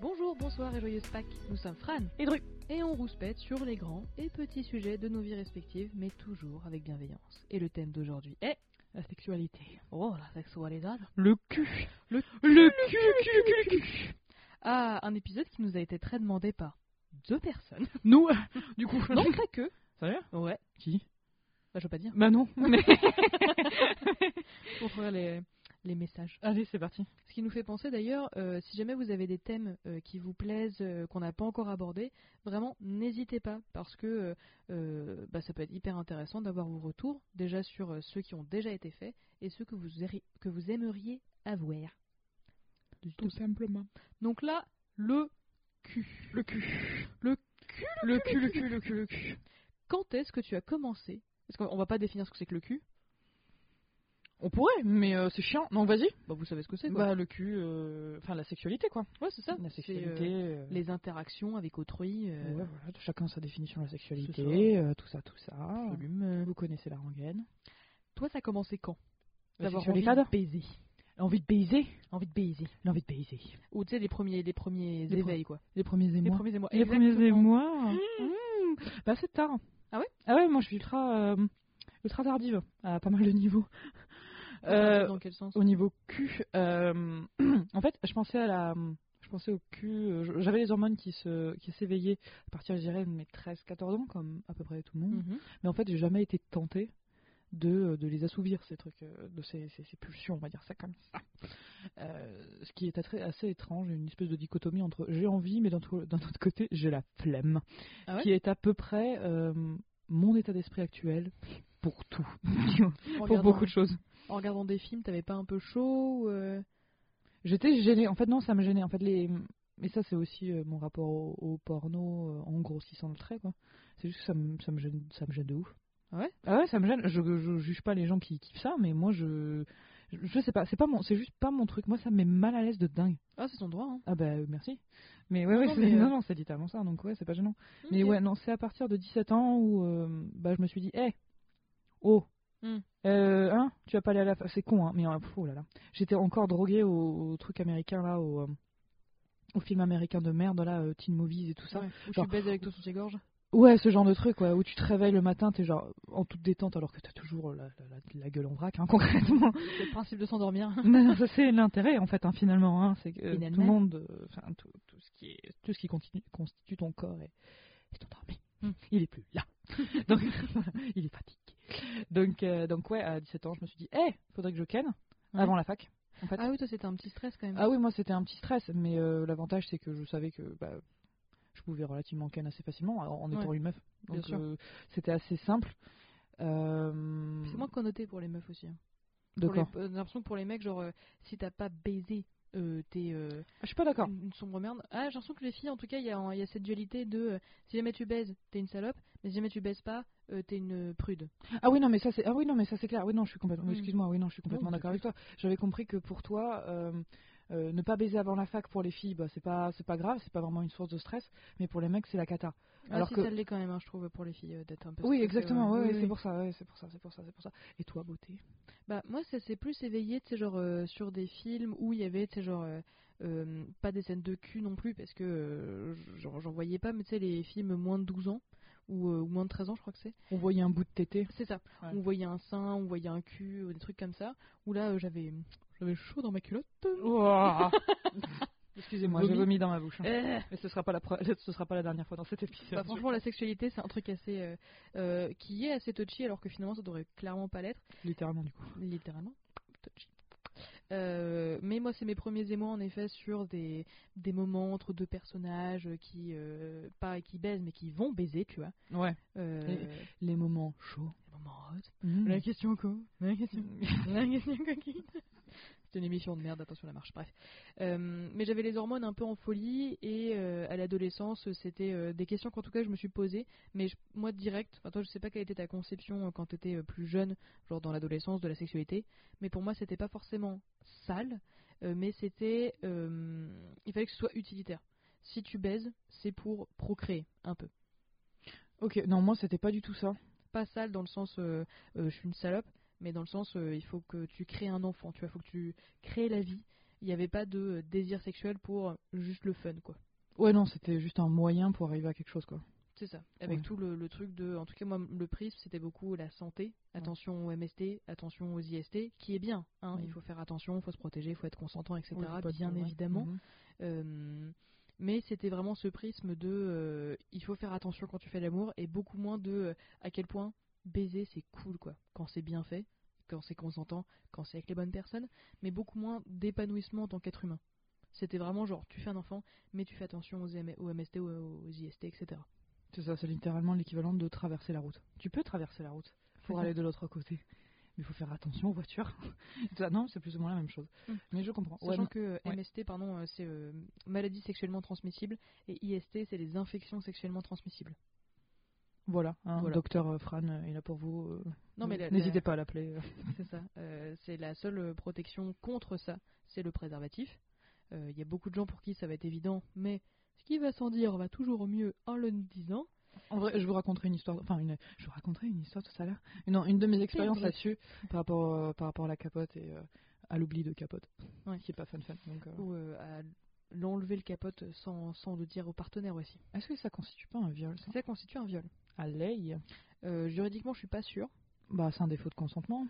Bonjour, bonsoir et joyeuse Pâques. Nous sommes Fran Et Dru. et on rouspète sur les grands et petits sujets de nos vies respectives, mais toujours avec bienveillance. Et le thème d'aujourd'hui est La sexualité. Oh la sexualité. Le cul. Le Le cul, le cul, le cul. Ah, un épisode qui nous a été très demandé par deux personnes. Nous, du coup. Non, pas que. Sérieux? Ouais. Qui? Bah, je veux pas dire. Bah non. Mais... Pour faire les, les messages. Allez, c'est parti. Ce qui nous fait penser d'ailleurs, euh, si jamais vous avez des thèmes euh, qui vous plaisent, euh, qu'on n'a pas encore abordés, vraiment n'hésitez pas parce que bah, ça peut être hyper intéressant d'avoir vos retours déjà sur ceux qui ont déjà été faits et ceux que vous, que vous aimeriez avoir. Tout simplement. Donc là, le cul. Le cul. Le cul, le cul, le cul, le cul, le cul. Quand est-ce que tu as commencé? Parce qu'on va pas définir ce que c'est que le cul. On pourrait, mais euh, c'est chiant. Non, vas-y. Bah, vous savez ce que c'est. Bah, le cul, euh, enfin la sexualité quoi. ouais, c'est ça. La sexualité. euh, les interactions avec autrui. ouais, voilà, chacun sa définition de la sexualité, tout ça, tout ça. absolument. Vous connaissez la rengaine. Toi, ça a commencé quand? D'avoir envie de baiser. Envie de baiser. Envie de baiser. L'envie de baiser. Ou tu sais, les premiers, les premiers Les éveils, quoi. Les premiers Les émois. premiers émois. Les premiers émois. Mmh. Bah c'est tard. Ah ouais? Ah ouais, moi je suis ultra, ultra tardive à pas mal de niveaux. Euh, Dans quel sens? au niveau cul, euh, en fait, je pensais à la, je pensais au cul. euh, J'avais les hormones qui se, qui s'éveillaient à partir, je dirais, de mes 13-14 ans, comme à peu près tout le monde. Mhm. Mais en fait, j'ai jamais été tentée de, de les assouvir, ces trucs, de ces, ces, ces pulsions, on va dire ça comme ça. Euh, ce qui est assez, assez étrange, une espèce de dichotomie entre j'ai envie, mais d'un autre côté, j'ai la flemme. Ah ouais? Qui est à peu près euh, mon état d'esprit actuel pour tout. Pour beaucoup de choses. En regardant des films, t'avais pas un peu chaud euh, J'étais gênée. En fait, non, ça me gênait. En fait, les... Mais ça, c'est aussi euh, mon rapport au, au porno euh, en grossissant le trait, quoi. C'est juste que ça me, ça me, gêne, ça me gêne de ouf. Ah ouais? Ah ouais, ça me gêne. Je, je juge pas les gens qui kiffent ça, mais moi, je. Je, je sais pas, c'est pas mon, c'est juste pas mon truc. Moi, ça me met mal à l'aise de dingue. Ah, c'est ton droit, hein. Ah bah merci. Mais ouais, Non, ouais, non, c'est- mais, non, non, c'est littéralement ça. Donc ouais, c'est pas gênant. Mais ouais, non, c'est à partir de 17 ans où euh, bah, je me suis dit, hé, oh, Hmm. euh, hein, tu vas pas aller à la. C'est con, hein, mais pff, oh là là. J'étais encore droguée au, au truc américain là, au, euh, au film américain de merde là, euh, teen movies et tout ça. Ouais. Ou Genre- tu baises avec toi sous tes gorges Ouais, ce genre de truc, ouais, où tu te réveilles le matin, t'es genre en toute détente alors que t'as toujours la, la, la- la gueule en vrac, hein, concrètement. C'est le principe de s'endormir. Mais non, ça c'est l'intérêt en fait, hein, finalement. Hein, c'est que euh, tout le monde, euh, tout, tout ce qui est, tout ce qui constitue ton corps est, est endormi. Hmm. Il est plus là. donc voilà, il est fatigué. Donc euh, donc ouais, à 17 ans, je me suis dit, hé, faudrait que je ken Ouais. avant la fac. En fait. Ah oui, toi, c'était un petit stress quand même. Ah oui, moi c'était un petit stress, mais euh, l'avantage c'est que je savais que bah, je pouvais relativement ken assez facilement en, étant Ouais, une meuf. Donc euh, c'était assez simple. Euh, C'est moins connoté pour les meufs aussi. hein. euh, J'ai l'impression que pour les mecs, genre, si t'as pas baisé, euh, t'es euh, Ah, Je suis pas d'accord. une, une sombre merde. Ah, j'ai l'impression que les filles, en tout cas, il y, a y a cette dualité de euh, si jamais tu baises, t'es une salope, mais si jamais tu baises pas, euh, t'es une prude. Ah oui non mais ça c'est ah oui non mais ça c'est clair oui non je suis complètement excuse-moi oui non je suis complètement d'accord avec toi j'avais compris que pour toi euh, ne pas baiser avant la fac pour les filles bah c'est pas c'est pas grave c'est pas vraiment une source de stress mais pour les mecs c'est la cata. Ah, Alors si que- ça l'est quand même, hein, je trouve, pour les filles, euh, d'être un peu oui exactement ouais. Oui, c'est pour ça ouais, c'est pour ça c'est pour ça c'est pour ça. Et toi beauté? Bah, moi, ça s'est plus éveillé, tu sais, genre, euh, sur des films où il y avait, tu sais, genre, pas des scènes de cul non plus, parce que j'en voyais pas, mais tu sais, les films moins de 12 ans, ou, euh, ou moins de 13 ans, je crois que c'est. on voyait un bout de tété C'est ça. Ouais. On voyait un sein, on voyait un cul, ou des trucs comme ça, où là, euh, j'avais j'avais chaud dans ma culotte. excusez-moi Vomi. j'ai vomi dans ma bouche hein. Euh, mais ce sera pas la ce sera pas la dernière fois dans cet épisode bah, franchement, la sexualité, c'est un truc assez. euh, euh, qui est assez touchy, alors que finalement, ça devrait clairement pas l'être. littéralement du coup littéralement. Touchy. Euh, mais moi, c'est mes premiers émois en effet sur des, des moments entre deux personnages qui, euh, pas qui baisent, mais qui vont baiser, tu vois. ouais Euh, les moments chauds les moments hot. Mm. La question quoi La question. La question coquine. C'est une émission de merde, attention la marche, bref. Euh, mais j'avais les hormones un peu en folie et euh, à l'adolescence, c'était euh, des questions qu'en tout cas je me suis posées. Mais je- moi direct, enfin toi je sais pas quelle était ta conception quand tu étais plus jeune, genre dans l'adolescence de la sexualité, mais pour moi c'était pas forcément sale, mais c'était. il fallait que ce soit utilitaire. Si tu baises, c'est pour procréer un peu. ok non moi c'était pas du tout ça pas sale dans le sens je suis une salope, mais dans le sens euh, il faut que tu crées un enfant, tu vois, il faut que tu crées la vie. Il n'y avait pas de euh, désir sexuel pour juste le fun, quoi. Ouais, non, c'était juste un moyen pour arriver à quelque chose, quoi. C'est ça. Avec Ouais. tout le, le truc de. En tout cas, moi, le prisme, c'était beaucoup la santé. Attention aux MST, attention aux IST, qui est bien. Hein. Il faut faire attention, il faut se protéger, il faut être consentant, etc. Bien de- ouais. évidemment. Mhm. Euh, mais c'était vraiment ce prisme de. euh, il faut faire attention quand tu fais l'amour et beaucoup moins de. euh, à quel point baiser c'est cool, quoi. Quand c'est bien fait, quand c'est consentant, quand c'est avec les bonnes personnes, mais beaucoup moins d'épanouissement en tant qu'être humain. C'était vraiment genre, tu fais un enfant, mais tu fais attention aux, M- aux MST, aux, aux IST, etc. C'est ça, c'est littéralement l'équivalent de traverser la route. Tu peux traverser la route pour aller de l'autre côté. Mais il faut faire attention aux voitures. Non, c'est plus ou moins la même chose. Mm. Mais je comprends. Sachant que euh, ouais. MST, pardon, euh, c'est euh, maladie sexuellement transmissible et IST, c'est les infections sexuellement transmissibles. Voilà, hein, Voilà. docteur euh, Fran euh, est là pour vous. euh, Non, mais la- n'hésitez la- pas à l'appeler. C'est ça. Euh, c'est la seule protection contre ça, c'est le préservatif. Euh, Il y a beaucoup de gens pour qui ça va être évident, mais ce qui va sans dire va toujours mieux en le disant. En vrai, je vous raconterai une histoire. Enfin, une, je vous raconterai une histoire tout à l'heure. Non, une de mes expériences là-dessus par rapport, euh, par rapport à la capote et à l'oubli de capote, Ouais. qui est pas fun fun. Donc, Ou à l'enlever le capote sans, sans le dire au partenaire aussi. Est-ce que ça constitue pas un viol ça? Ça constitue un viol. À l'œil Euh, juridiquement, je suis pas sûre. Bah, c'est un défaut de consentement.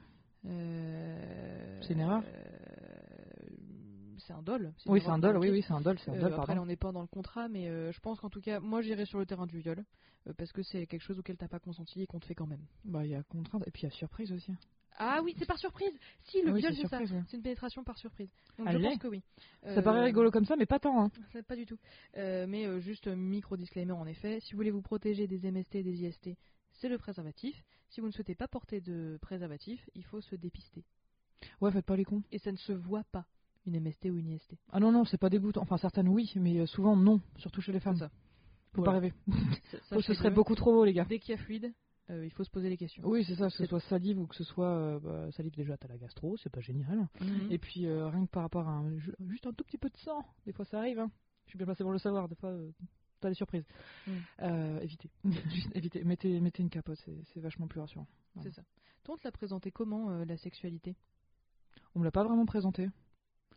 Euh, C'est une erreur euh, C'est un dol. Oui, erreur c'est un dol. Oui, oui, c'est un dol. C'est un dol, après, on n'est pas dans le contrat, mais je pense qu'en tout cas, moi j'irai sur le terrain du viol, parce que c'est quelque chose auquel t'as pas consenti et qu'on te fait quand même. Bah, il y a contrainte et puis il y a surprise aussi. Ah oui, c'est par surprise Si, le Ah oui, viol, c'est ça. ouais. C'est une pénétration par surprise. Donc Ah, je pense que oui. Ça Euh, paraît rigolo comme ça, mais pas tant. Hein. Pas du tout. Euh, mais euh, juste euh, micro disclaimer en effet, si vous voulez vous protéger des MST et des IST, c'est le préservatif. Si vous ne souhaitez pas porter de préservatif, il faut se dépister. Ouais, faites pas les cons. Et ça ne se voit pas, une MST ou une IST. Ah non, non, c'est pas dégoûtant. Enfin, certaines oui, mais euh, souvent non, surtout chez les femmes. Ça. Faut Voilà. pas rêver. Ça- Oh, ce serait beaucoup trop beau, les gars. Dès qu'il y a fluide, euh, il faut se poser les questions. Oui, c'est ça, que ce soit salive ou que ce soit euh, bah, salive déjà, t'as la gastro, c'est pas génial. Mhm. Et puis euh, rien que par rapport à un- ju- juste un tout petit peu de sang, des fois ça arrive. Hein. Je suis bien placé pour le savoir, des fois t'as des surprises. Mm. Euh, évitez, juste évitez. Mettez, mettez une capote, c'est vachement plus rassurant. C'est ça. Toi, on te l'a présenté comment, la sexualité? On me l'a pas vraiment présenté.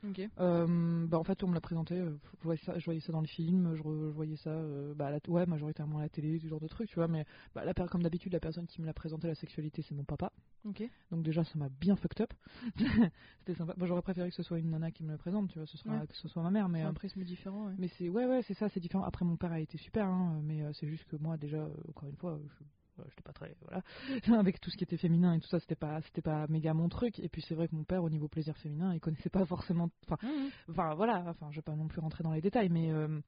Ok. Euh, bah en fait on me l'a présenté, euh, je voyais ça, je voyais ça dans les films, je, voyais ça, euh, bah à la, ouais majoritairement à la télé, ce genre de trucs, tu vois. Mais bah, comme d'habitude la personne qui me l'a présenté la sexualité c'est mon papa. Ok. Donc déjà ça m'a bien fucked up. C'était sympa. Moi j'aurais préféré que ce soit une nana qui me le présente, tu vois, ce sera Ouais. que ce soit ma mère, mais C'est un prisme différent. ouais. mais c'est ouais ouais c'est ça, c'est différent. Après mon père a été super, hein, mais c'est juste que moi déjà encore une fois je j'étais pas très voilà. Avec tout ce qui était féminin et tout ça c'était pas c'était pas méga mon truc. Et puis c'est vrai que mon père au niveau plaisir féminin il connaissait pas forcément enfin Mhm. enfin voilà. Enfin je vais pas non plus rentrer dans les détails mais euh,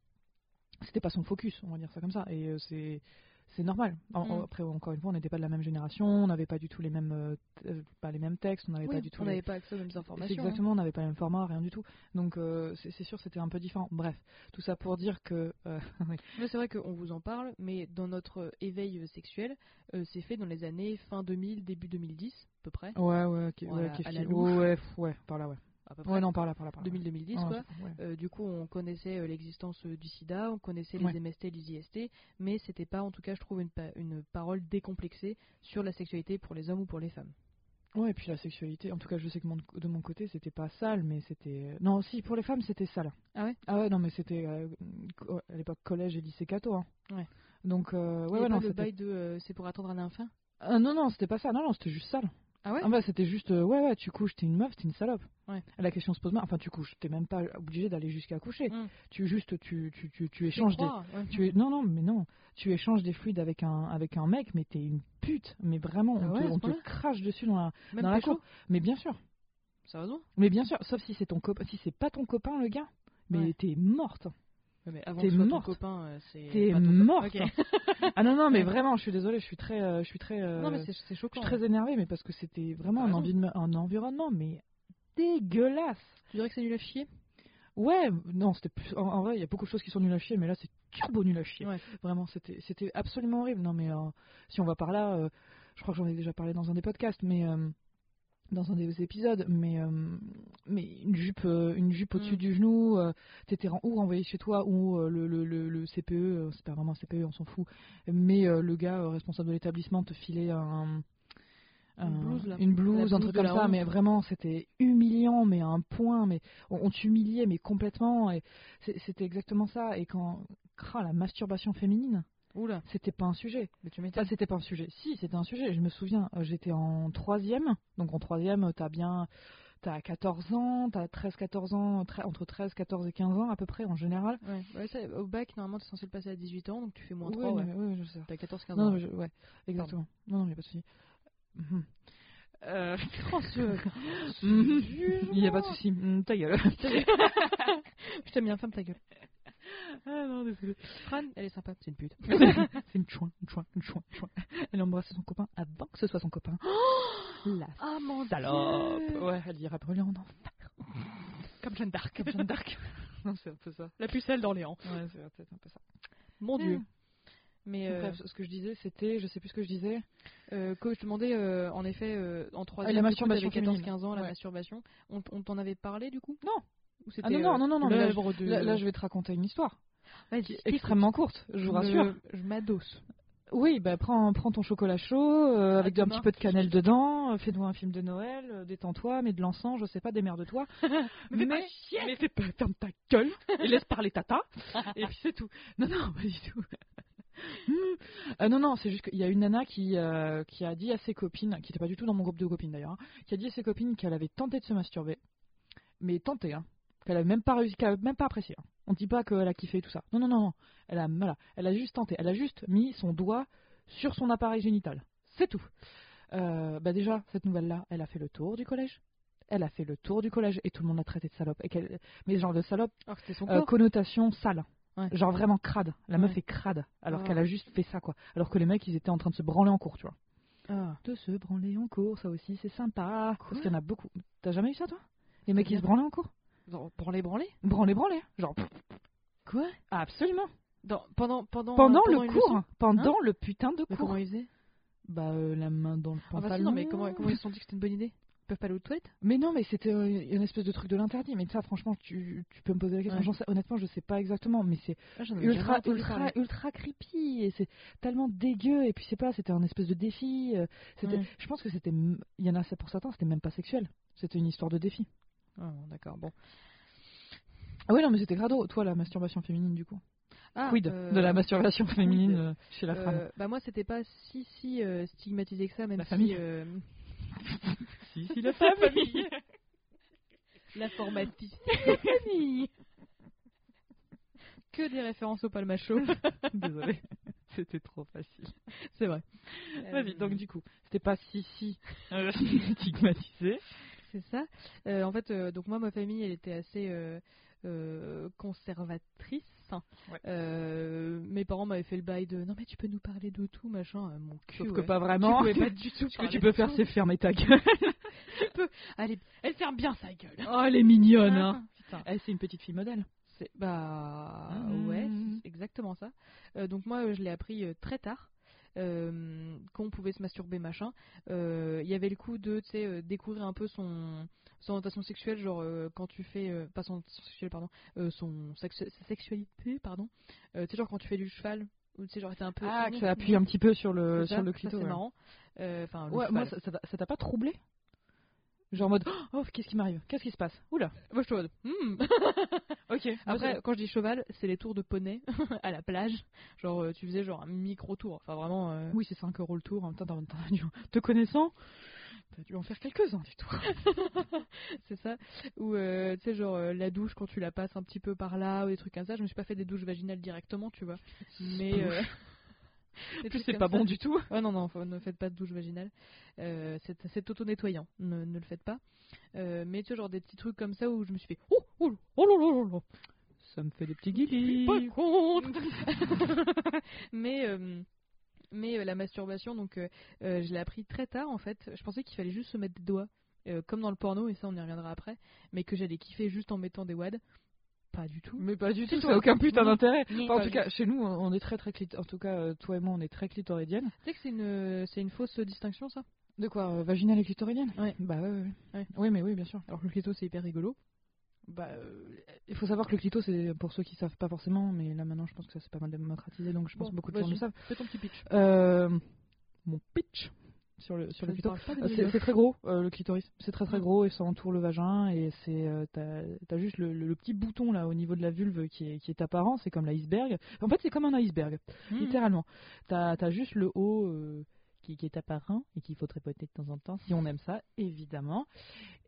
c'était pas son focus on va dire ça comme ça. Et euh, c'est c'est normal. En- Mm. Après, encore une fois, on n'était pas de la même génération, on n'avait pas du tout les mêmes, euh, euh, pas les mêmes textes, on n'avait Oui, pas du tout on les- n'avait pas accès aux mêmes informations. hein. Exactement, on n'avait pas le même format, rien du tout. Donc euh, c'est sûr, c'était un peu différent. Bref, tout ça pour dire que euh, oui. C'est vrai qu'on vous en parle, mais dans notre éveil sexuel, c'est fait dans les années fin 2000, début 2010, à peu près. ouais, ouais, ouais, ok, à la fi- louche. ouais, ouais, par là, ouais. À peu près. Ouais, non, par là, par là, par là. 2000-2010, ouais. quoi. Ouais, ouais. Euh, du coup, on connaissait euh, l'existence euh, du sida, on connaissait Ouais. les MST, les IST, mais c'était pas, en tout cas, je trouve, une, pa- une parole décomplexée sur la sexualité pour les hommes ou pour les femmes. Ouais, et puis la sexualité, en tout cas, je sais que mon- de mon côté, c'était pas sale, mais c'était. Non, si, pour les femmes, c'était sale. Ah ouais? Ah ouais, non, mais c'était euh, à l'époque collège et lycée Cato. Hein. Ouais. Donc, euh, ouais, ouais, non, le c'était. bail de euh, c'est pour attendre un enfant Ah, non, non, c'était pas ça. Non, non, c'était juste sale. Ah ouais Ah bah c'était juste, euh, ouais, ouais, tu couches, t'es une meuf, t'es une salope. Ouais. La question se pose pas, enfin tu couches, t'es même pas obligé d'aller jusqu'à coucher. Mm. Tu juste, tu, tu, tu, échanges des... ouais. Tu. Non, non, mais non. Tu échanges des fluides avec un, avec un mec, mais t'es une pute. Mais vraiment, Ah on, ouais, à te, on crache dessus dans la, Même dans la cour. Mais bien sûr. Sérieusement Mais bien sûr, sauf si c'est ton copain, si c'est pas ton copain, le gars. Mais t'es morte. Mais avant T'es ton copain, euh, c'est. T'es pas ton copain. morte. Ok. Ah non, non, mais vraiment, je suis désolée, je suis très, euh, je suis très, euh, Non, mais c'est c'est je choquant. suis très énervée, mais parce que c'était vraiment un, envi- environnement, mais dégueulasse. Tu dirais que c'est nul à chier? Ouais, non, c'était plus. En, en vrai, il y a beaucoup de choses qui sont nulles à chier, mais là, c'est turbo nul à chier. Ouais. Vraiment, c'était, c'était absolument horrible. Non, mais euh, si on va par là, je crois que j'en ai déjà parlé dans un des podcasts, mais dans un des épisodes, mais euh, mais une jupe, euh, une jupe au-dessus Mm. du genou, euh, t'étais ou renvoyé chez toi, ou euh, le, le, le, le CPE, euh, c'est pas vraiment un CPE, on s'en fout, mais le gars responsable de l'établissement te filait un Une un- blouse, là. une blouse, La un truc comme ça, honte. mais vraiment c'était humiliant, mais à un point, mais on, on t'humiliait, mais complètement, et c'était exactement ça. Et quand, ah, la masturbation féminine, Oula, c'était pas un sujet. mais tu m'étonnes. c'était pas un sujet. Si, c'était un sujet. Je me souviens, euh, j'étais en troisième. Donc en troisième, euh, t'as bien, t'as 14 ans, t'as 13, 14 ans, tre- entre 13, 14 et 15 ans à peu près en général. Ouais, ouais, ça, au bac, normalement, t'es censé le passer à 18 ans, donc tu fais moins Oui, 3, non, ouais. oui, je sais. T'as 14-15 Non, ans. non, je- ouais, exactement. Non, non, mais y a pas de souci. Mhm. Euh, Oh, ce- mhm. Il y a pas de souci. Ta gueule. Je t'aime bien, ferme ta gueule. Ah non, désolé. Fran, elle est sympa, c'est une pute. C'est une chouin, une chouin, une chouin, une chouin. Elle a embrassé son copain avant que ce soit son copain. La Ah mon salope. Dieu. Ouais, elle ira brûler en enfer. Comme Jeanne d'Arc. Comme Jeanne d'Arc. non, c'est un peu ça. La pucelle d'Orléans. Ouais, c'est peut-être un peu ça. Mon Dieu. Mm. Mais euh, Bref, ce que je disais, c'était, je sais plus ce que je disais. euh, que je te demandais, euh, en effet, euh, en troisième, la du coup, masturbation t'avais féminine. 14-15 ans, la Ouais. masturbation. On, on t'en avait parlé du coup? Non. Ou Ah non, non, euh, non, non, non, mais là, l'œuvre de... Là, là, je vais te raconter une histoire. Vas-y, qui est je t'écoute. extrêmement courte, je vous rassure. Je m'adosse. Oui, bah prends, prends ton chocolat chaud, euh, avec un demain. petit peu de cannelle dedans, euh, fais-nous un film de Noël, euh, détends-toi, mets de l'encens, je sais pas, démerde-toi. Mais mais, fais pas chier. mais fais pas, ferme ta gueule et laisse parler tata, et puis c'est tout. Non, non, pas du tout. Hmm. Euh, non, non, c'est juste qu'il y a une nana qui, euh, qui a dit à ses copines, qui n'était pas du tout dans mon groupe de copines d'ailleurs, hein, qui a dit à ses copines qu'elle avait tenté de se masturber, mais tenté, hein, qu'elle avait même pas réussi, qu'elle même pas apprécié. hein. On dit pas qu'elle a kiffé tout ça. Non, non, non, non. Elle a, voilà, elle a juste tenté. Elle a juste mis son doigt sur son appareil génital. C'est tout. Euh, bah déjà, cette nouvelle-là, elle a fait le tour du collège. Elle a fait le tour du collège et tout le monde l'a traité de salope. Et qu'elle- mais genre de salope, Alors que son euh, connotation sale. Ouais. Genre vraiment crade. La meuf Ouais. est crade. Alors Ah. qu'elle a juste fait ça, quoi. Alors que les mecs, ils étaient en train de se branler en cours, tu vois. Ah. De se branler en cours, ça aussi, c'est sympa. Quoi Parce qu'il y en a beaucoup. T'as jamais eu ça, toi? Les mecs, ils se branlaient en cours? Genre, branler, branler Branler, branler. Genre, Quoi? Absolument. Dans, pendant, pendant, Pendant, pendant le cours. leçon? pendant le putain de Mais cours. comment ils faisaient? Bah, euh, la main dans le pantalon. Enfin, si, non, mais comment, comment ils se sont dit que c'était une bonne idée? Ils peuvent pas aller aux toilettes? Mais non, mais c'était euh, une espèce de truc de l'interdit. Mais ça, franchement, tu, tu peux me poser la question. Ouais. Honnêtement, je sais pas exactement, mais c'est Ah, ultra, ultra, ultra creepy. Et c'est tellement dégueu. Et puis, c'est pas, c'était un espèce de défi. euh, C'était, Ouais. Je pense que c'était. Il y en a, c'est pour certains, c'était même pas sexuel. C'était une histoire de défi. Ah, d'accord, bon. Ah oui, non, mais c'était grado. Toi, la masturbation féminine, du coup. Ah, Quid euh, de la masturbation féminine quid euh, chez la femme euh, Bah, moi, c'était pas si, si euh, stigmatisé que ça, même La si. famille. euh, Si, si, la famille. L'informatique. La famille Que des références au palmacho. Désolé. C'était trop facile. C'est vrai. Vas-y, Euh, donc du coup, c'était pas si si euh, stigmatisé. C'est ça. Euh, en fait, euh, donc moi, ma famille, elle était assez euh, conservatrice. Ouais. Mes parents m'avaient fait le bail de non mais tu peux nous parler de tout machin. Mon cul. Sauf que pas Tu vraiment. pouvais pas du tout. Ce que tu peux faire, c'est fermer ta gueule. Allez, elle ferme bien sa gueule. Oh, elle est mignonne, hein. Putain. Elle, c'est une petite fille modèle. C'est bah Mhm. ouais, exactement ça. Donc moi, je l'ai appris très tard. Euh, qu'on pouvait se masturber machin. Euh, il y avait le coup de tu sais euh, découvrir un peu son son orientation sexuelle genre euh, quand tu fais euh, pas son orientation sexuelle pardon euh, son sexu- sa sexualité pardon. Euh, tu sais genre quand tu fais du cheval ou tu sais genre un peu Ah, que ça appuie un petit peu sur le sur le clito. c'est ouais. marrant. Euh, enfin le Ouais, moi, ça t'a pas troublé? Genre en mode, oh, qu'est-ce qui m'arrive? Qu'est-ce qui se passe? Oula. moi je suis en mode, hmm. Ok. Après, quand je dis cheval, c'est les tours de poney à la plage. Genre, euh, tu faisais genre un micro tour. Enfin, vraiment. euh, oui, c'est 5 euros le tour. En même temps, t'as- t'as dû- te connaissant, t'as dû en faire quelques-uns du tout. c'est ça. Ou, euh, tu sais, genre euh, la douche quand tu la passes un petit peu par là ou des trucs comme ça. Je me suis pas fait des douches vaginales directement, tu vois. Mais. euh, plus, c'est pas ça. bon du tout. Ouais, non, non, faut- ne faites pas de douche vaginale. Euh, c'est auto-nettoyant. Ne, ne le faites pas. Euh, mais tu vois, genre des petits trucs comme ça où je me suis fait. Oh, oh, oh. Ça me fait des petits guilis. pas contre. mais euh, mais euh, la masturbation, donc euh, euh, je l'ai appris très tard en fait. Je pensais qu'il fallait juste se mettre des doigts, euh, comme dans le porno, et ça on y reviendra après. Mais que j'allais kiffer juste en mettant des wads. Pas du tout. Mais pas du tout, ça a aucun putain d'intérêt. Enfin, en tout cas, chez nous, on est très très clit... En tout cas, euh, toi et moi, on est très clitoridienne. Tu sais que c'est une c'est une fausse distinction ça? De quoi euh, Vaginale et clitoridienne? Ouais. Bah ouais, ouais. Oui, mais oui, bien sûr. Alors que le clito c'est hyper rigolo. Bah, euh, il faut savoir que le clito, c'est pour ceux qui savent pas forcément, mais là maintenant, je pense que ça c'est pas mal démocratisé, donc je pense Bon, que beaucoup de gens le savent. Fais ton petit pitch. Euh, mon pitch, sur le sur le clitoris. Euh, C'est très gros euh, le clitoris, c'est très très gros et ça entoure le vagin et c'est euh, t'as t'as juste le, le- le petit bouton là au niveau de la vulve qui est, qui est apparent, c'est comme l'iceberg. En fait c'est comme un iceberg, Mhm. littéralement. T'as as juste le haut euh, qui, qui est apparent et qu'il faut tripoter de temps en temps si on aime ça évidemment.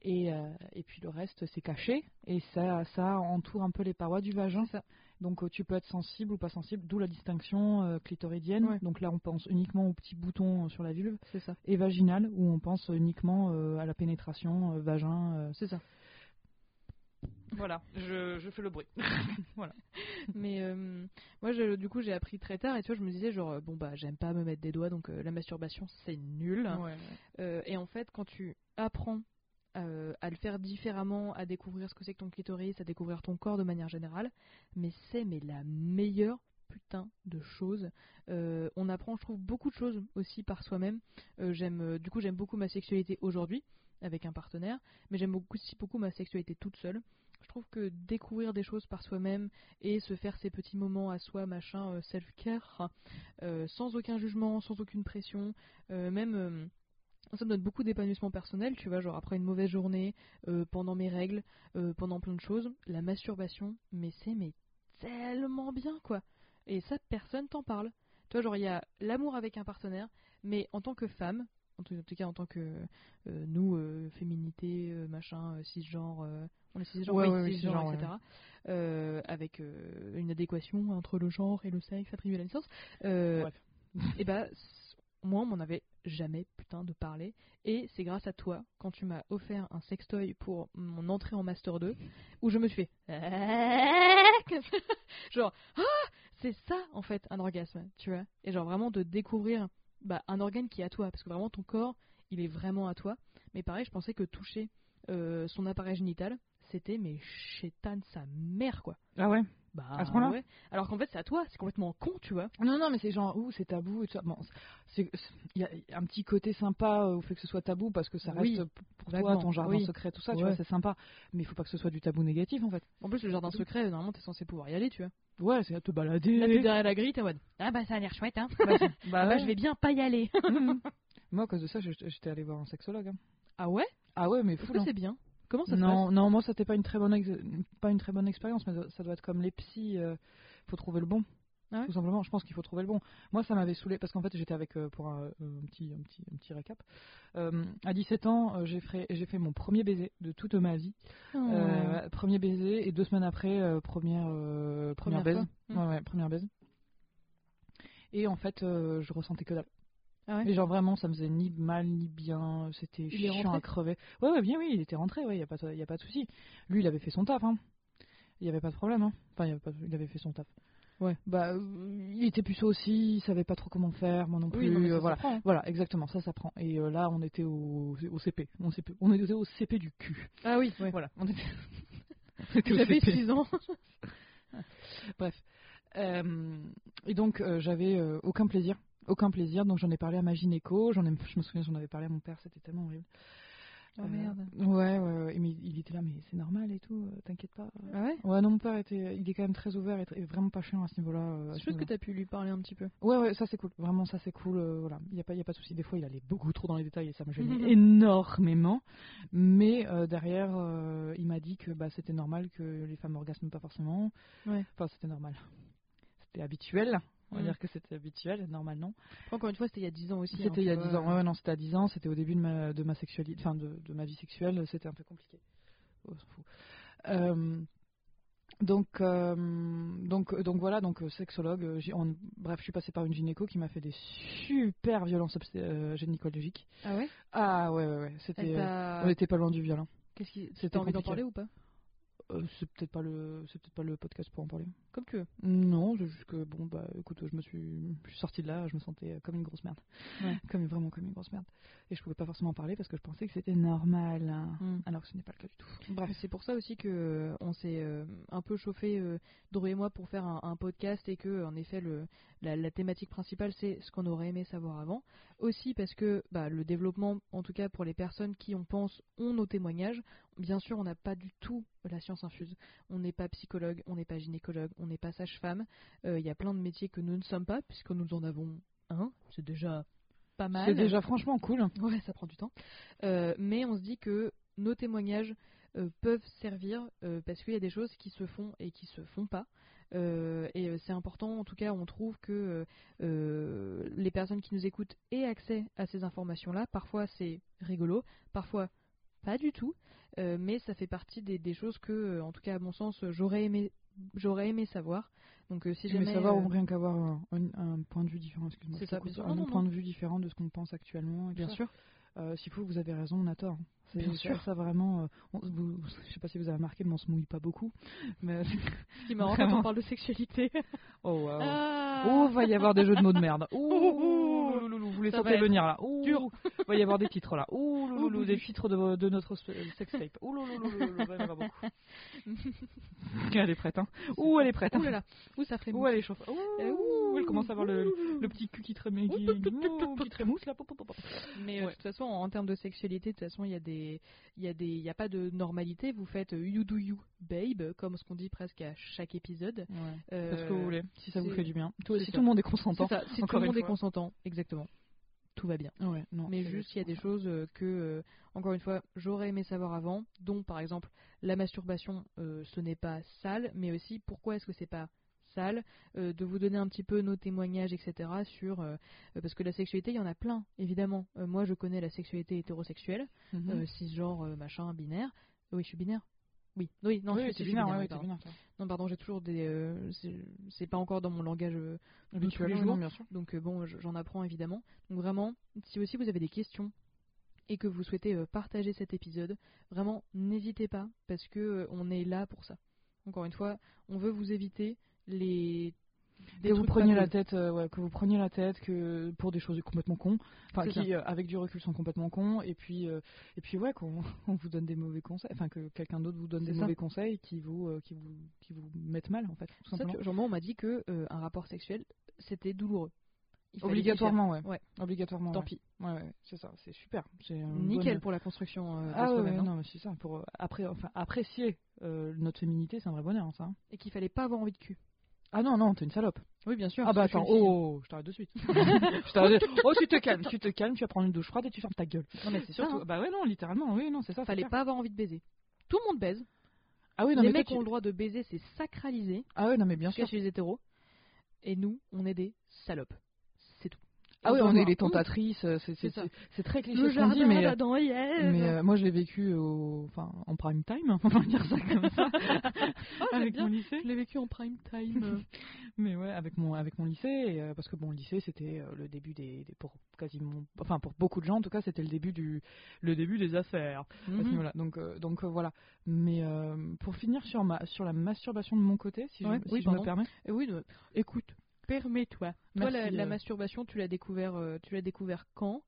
Et, euh, et puis le reste c'est caché et ça ça entoure un peu les parois du vagin. Ça. Donc euh, tu peux être sensible ou pas sensible, d'où la distinction euh, clitoridienne. Ouais. Donc là on pense uniquement au petit bouton euh, sur la vulve C'est ça. et vaginale où on pense uniquement euh, à la pénétration vagin. C'est ça. Voilà, je, je fais le bruit. Mais euh, moi, je- du coup, j'ai appris très tard et tu vois, je me disais genre, bon bah, j'aime pas me mettre des doigts, donc euh, la masturbation, c'est nul. Euh, et en fait, quand tu apprends euh, à le faire différemment, à découvrir ce que c'est que ton clitoris, à découvrir ton corps de manière générale, mais c'est mais la meilleure putain de choses. Euh, on apprend, je trouve, beaucoup de choses aussi par soi-même. Euh, j'aime, du coup, j'aime beaucoup ma sexualité aujourd'hui avec un partenaire, mais j'aime aussi beaucoup ma sexualité toute seule. Je trouve que découvrir des choses par soi-même et se faire ces petits moments à soi, machin, self-care, sans aucun jugement, sans aucune pression, même ça me donne beaucoup d'épanouissement personnel, tu vois, genre après une mauvaise journée, euh, pendant mes règles, euh, pendant plein de choses, la masturbation, mais c'est mais tellement bien quoi. Et ça, personne t'en parle. Tu vois, genre il y a l'amour avec un partenaire, mais en tant que femme, en tout, en tout cas en tant que euh, nous, féminité, machin, cisgenre, on est cisgenre, Ouais, ouais, cisgenre, cisgenre, etc. avec une adéquation entre le genre et le sexe attribué à la naissance. Et bah, moi, on m'en avait jamais putain de parler. Et c'est grâce à toi, quand tu m'as offert un sextoy pour mon entrée en Master 2, où je me suis fait. genre, ah, c'est ça en fait un orgasme, tu vois. Et genre vraiment de découvrir bah, un organe qui est à toi, parce que vraiment ton corps, il est vraiment à toi. Mais pareil, je pensais que toucher euh, son appareil génital, c'était mais chétane sa mère quoi. Ah ouais? Bah, À ce point-là ouais. Alors qu'en fait, c'est à toi, c'est complètement con, tu vois. Non, non, mais c'est genre, ouh, c'est tabou et tout ça. Bon, il y a un petit côté sympa euh, au fait que ce soit tabou parce que ça reste Oui, pour toi, ton jardin oui. secret, tout ça, tu vois, c'est sympa. Mais il faut pas que ce soit du tabou négatif en fait. En plus, le jardin secret, normalement, t'es censé pouvoir y aller, tu vois. Ouais, c'est à te balader. Là, t'es derrière la grille, t'es en mode Ah bah, ça a l'air chouette, hein. Bah, bah, Ah bah, je vais bien pas y aller. Moi, à cause de ça, j'étais allé voir un sexologue. hein. ah ouais? Ah ouais, mais fou. que c'est bien? Comment ça non, non, moi c'était pas une très bonne ex- pas une très bonne expérience, mais ça doit être comme les psys, euh, faut trouver le bon. Ah ouais? Tout simplement, je pense qu'il faut trouver le bon. Moi, ça m'avait saoulé parce qu'en fait, j'étais avec euh, pour un, un petit un petit un petit récap. Euh, à 17 ans, euh, j'ai fait j'ai fait mon premier baiser de toute ma vie. Euh, ouais, premier baiser et deux semaines après euh, première euh, première, Première baise. fois? Ouais, ouais, première baise. Et en fait, euh, je ressentais que dalle. Ah ouais Mais genre vraiment, ça me faisait ni mal ni bien, c'était Il chiant à crever. Ouais, ouais, bien oui, il était rentré, ouais, y a pas, de- y a pas de souci. Lui, il avait fait son taf, hein. Il y avait pas de problème, hein. Enfin, il, y avait pas de- il avait fait son taf. Ouais. Bah, il était puceau aussi, il savait pas trop comment faire, moi non plus. Oui, non, ça euh, voilà. hein. Voilà, exactement, ça s'apprend. Et euh, là, on était au, au CP. On, CP. on était au CP du cul. Ah oui, ouais. Voilà, on était, J'avais CP. 6 ans. Bref. Euh, et donc, euh, j'avais aucun plaisir. Aucun plaisir. Donc, j'en ai parlé à ma gynéco. J'en ai, je me souviens, j'en avais parlé à mon père. C'était tellement horrible. Oh Euh, merde. Ouais, ouais, ouais. Mais il était là, mais c'est normal et tout. euh, T'inquiète pas. Ah ouais? Ouais, non, mon père était, il est quand même très ouvert et, vraiment pas chiant à ce niveau-là. euh, Je pense que t'as pu lui parler un petit peu. Ouais, ouais, ça c'est cool. Vraiment, ça c'est cool. voilà, il y a pas, il y a pas de souci. Des fois, il allait beaucoup trop dans les détails et ça me gênait énormément. Mais derrière, il m'a dit que bah, c'était normal que les femmes orgasment pas forcément. Ouais. Enfin, c'était normal. C'était habituel. On va Mm. dire que c'était habituel, normal non. Après, Encore une fois, c'était il y a 10 ans aussi. hein, C'était il y a tu 10 vois. ans. Ouais, non, c'était à 10 ans. C'était au début de ma, de ma sexualité, enfin de, de ma vie sexuelle. C'était un peu compliqué. Oh, on s'en fout. Euh, donc, euh, donc, donc voilà, donc euh, sexologue. on- bref, je suis passée par une gynéco qui m'a fait des super violences euh, gynécologiques. Ah ouais? Ah ouais, ouais, ouais. C'était, on n'était pas loin du viol. hein. Qu'est-ce qui. c'était T'as envie d'en parler ou pas? Euh, c'est peut-être pas le, c'est peut-être pas le podcast pour en parler. Comme tu veux. Non, c'est juste que bon bah écoute, je me suis, je suis sortie de là, je me sentais comme une grosse merde, Ouais. comme vraiment comme une grosse merde, et je pouvais pas forcément en parler parce que je pensais que c'était normal, hein. Mm. alors que ce n'est pas le cas du tout. Bref, C'est pour ça aussi que euh, on s'est euh, un peu chauffé euh, et moi pour faire un, un podcast et que en effet le, la, la thématique principale c'est ce qu'on aurait aimé savoir avant. Aussi parce que bah, le développement, en tout cas pour les personnes qui on pense ont nos témoignages, bien sûr on n'a pas du tout la science infuse. On n'est pas psychologue, on n'est pas gynécologue, on n'est pas sage-femme. Euh, Il y a plein de métiers que nous ne sommes pas puisque nous en avons un. C'est déjà pas mal. C'est déjà franchement cool. Ouais, ça prend du temps. Euh, mais on se dit que nos témoignages euh, peuvent servir parce qu'il y a des choses qui se font et qui se font pas. Euh, et c'est important, en tout cas, on trouve que euh, les personnes qui nous écoutent aient accès à ces informations-là. Parfois, c'est rigolo, parfois pas du tout, euh, mais ça fait partie des, des choses que, euh, en tout cas, à mon sens, j'aurais aimé, j'aurais aimé savoir. Donc, euh, si Mais jamais, savoir euh, ou rien qu'avoir un, un- un point de vue différent, excuse-moi. C'est un Non, point non. de vue différent de ce qu'on pense actuellement. et bien sûr, Euh, S'il faut, vous avez raison, on a tort. C'est- Bien sûr. Ça, vraiment. euh, on- vous- je sais pas si vous avez remarqué, mais on se mouille pas beaucoup. Mais... ce qui est marrant quand on parle de sexualité. oh wow. Ah. Oh, va y avoir des jeux de mots de merde. Ouh, les Ça venir là. Ouh, dur. va y avoir des titres là. Ouh, loulou, Ouh. des titres de, de notre sp- sex tape. Ouh, loulou, loulou, va y en avoir beaucoup. elle est prête, hein. Ouh, elle est prête. hein. Ouh là là, ouh ça fait Ouh, elle est chauffe. Euh, Ouh, elle commence à avoir le, petit cul qui, trémousse, qui, là. Mais euh, de toute façon, en, termes de sexualité, de toute façon, il y a des, il y a des, il y a pas de normalité. Vous faites euh, you do you, babe, comme ce qu'on dit presque à chaque épisode. Euh, Faites ce que vous voulez, si ça vous fait du bien. Si tout le monde est consentant. Si tout le monde est consentant, exactement, tout va bien. Ouais, non. Mais juste, il y a des choses euh, que, euh, encore une fois, j'aurais aimé savoir avant, dont par exemple la masturbation, euh, ce n'est pas sale, mais aussi pourquoi est-ce que c'est pas sale, euh, de vous donner un petit peu nos témoignages, etc. sur euh, parce que la sexualité, il y en a plein, évidemment. Euh, moi, je connais la sexualité hétérosexuelle, Mhm. euh, cisgenre, machin, binaire. Oui, je suis binaire. Oui, oui, non, oui, c'est binaire, binaire, ouais, oui, t'es pardon. binaire, toi. Non, pardon, j'ai toujours des. euh, c'est- pas encore dans mon langage euh, de tous Habituel, les ouais, jours. non, bien sûr. Donc euh, bon, j'en apprends évidemment. Donc vraiment, si aussi vous avez des questions et que vous souhaitez euh, partager cet épisode, vraiment n'hésitez pas parce que euh, on est là pour ça. Encore une fois, on veut vous éviter les des que vous preniez la tête, euh, ouais, que vous preniez la tête que pour des choses complètement cons, enfin qui euh, avec du recul sont complètement cons, et puis euh, et puis ouais qu'on on vous donne des mauvais conseils, enfin que quelqu'un d'autre vous donne des ça. mauvais conseils qui vous qui vous qui vous mettent mal en fait, tout Ça, simplement. tu- genre moi on m'a dit que un rapport sexuel c'était douloureux. Obligatoirement, ouais. Ouais. Obligatoirement. Tant ouais. pis. Ouais, ouais, c'est ça, c'est super. Nickel bonne- pour la construction euh, Ah ouais, hein. non, mais c'est ça. Pour euh, après, enfin apprécier euh, notre féminité, c'est un vrai bonheur, ça. hein. Et qu'il fallait pas avoir envie de cul. Ah non, non, t'es une salope. Oui, bien sûr. Ah bah attends, fille. oh, je t'arrête de suite. je t'arrête de- Oh, tu te calmes, tu te calmes, tu vas prendre une douche froide et tu fermes ta gueule. Non mais c'est. Surtout, bah ouais, non, littéralement, oui, non, c'est ça. Fallait pas avoir envie de baiser. Tout le monde baise. Ah oui, non, les mais mecs ont le droit de baiser, c'est sacralisé. Ah ouais, non, mais bien sûr. chez les hétéros. Et nous, on est des salopes. Ah doit on est les tentatrices, euh, c'est très cliché Le ce qu'on dit, mais, euh, mais euh, moi je l'ai vécu au, enfin, en prime time, on va dire ça comme ça, j'aime avec bien. mon lycée. Je l'ai vécu en prime time. Mais ouais, avec mon avec mon lycée, et, euh, parce que bon, le lycée c'était euh, le début des, des- pour quasiment, enfin pour beaucoup de gens en tout cas, c'était le début du le début des affaires. à ce Mhm. niveau-là. Donc euh, donc voilà. Mais pour finir sur ma sur la masturbation de mon côté, si, je- Ouais, si oui, je me permets. Et oui, de- écoute, permets-toi. Toi, la, la euh. masturbation, tu l'as découvert, euh, tu l'as découvert quand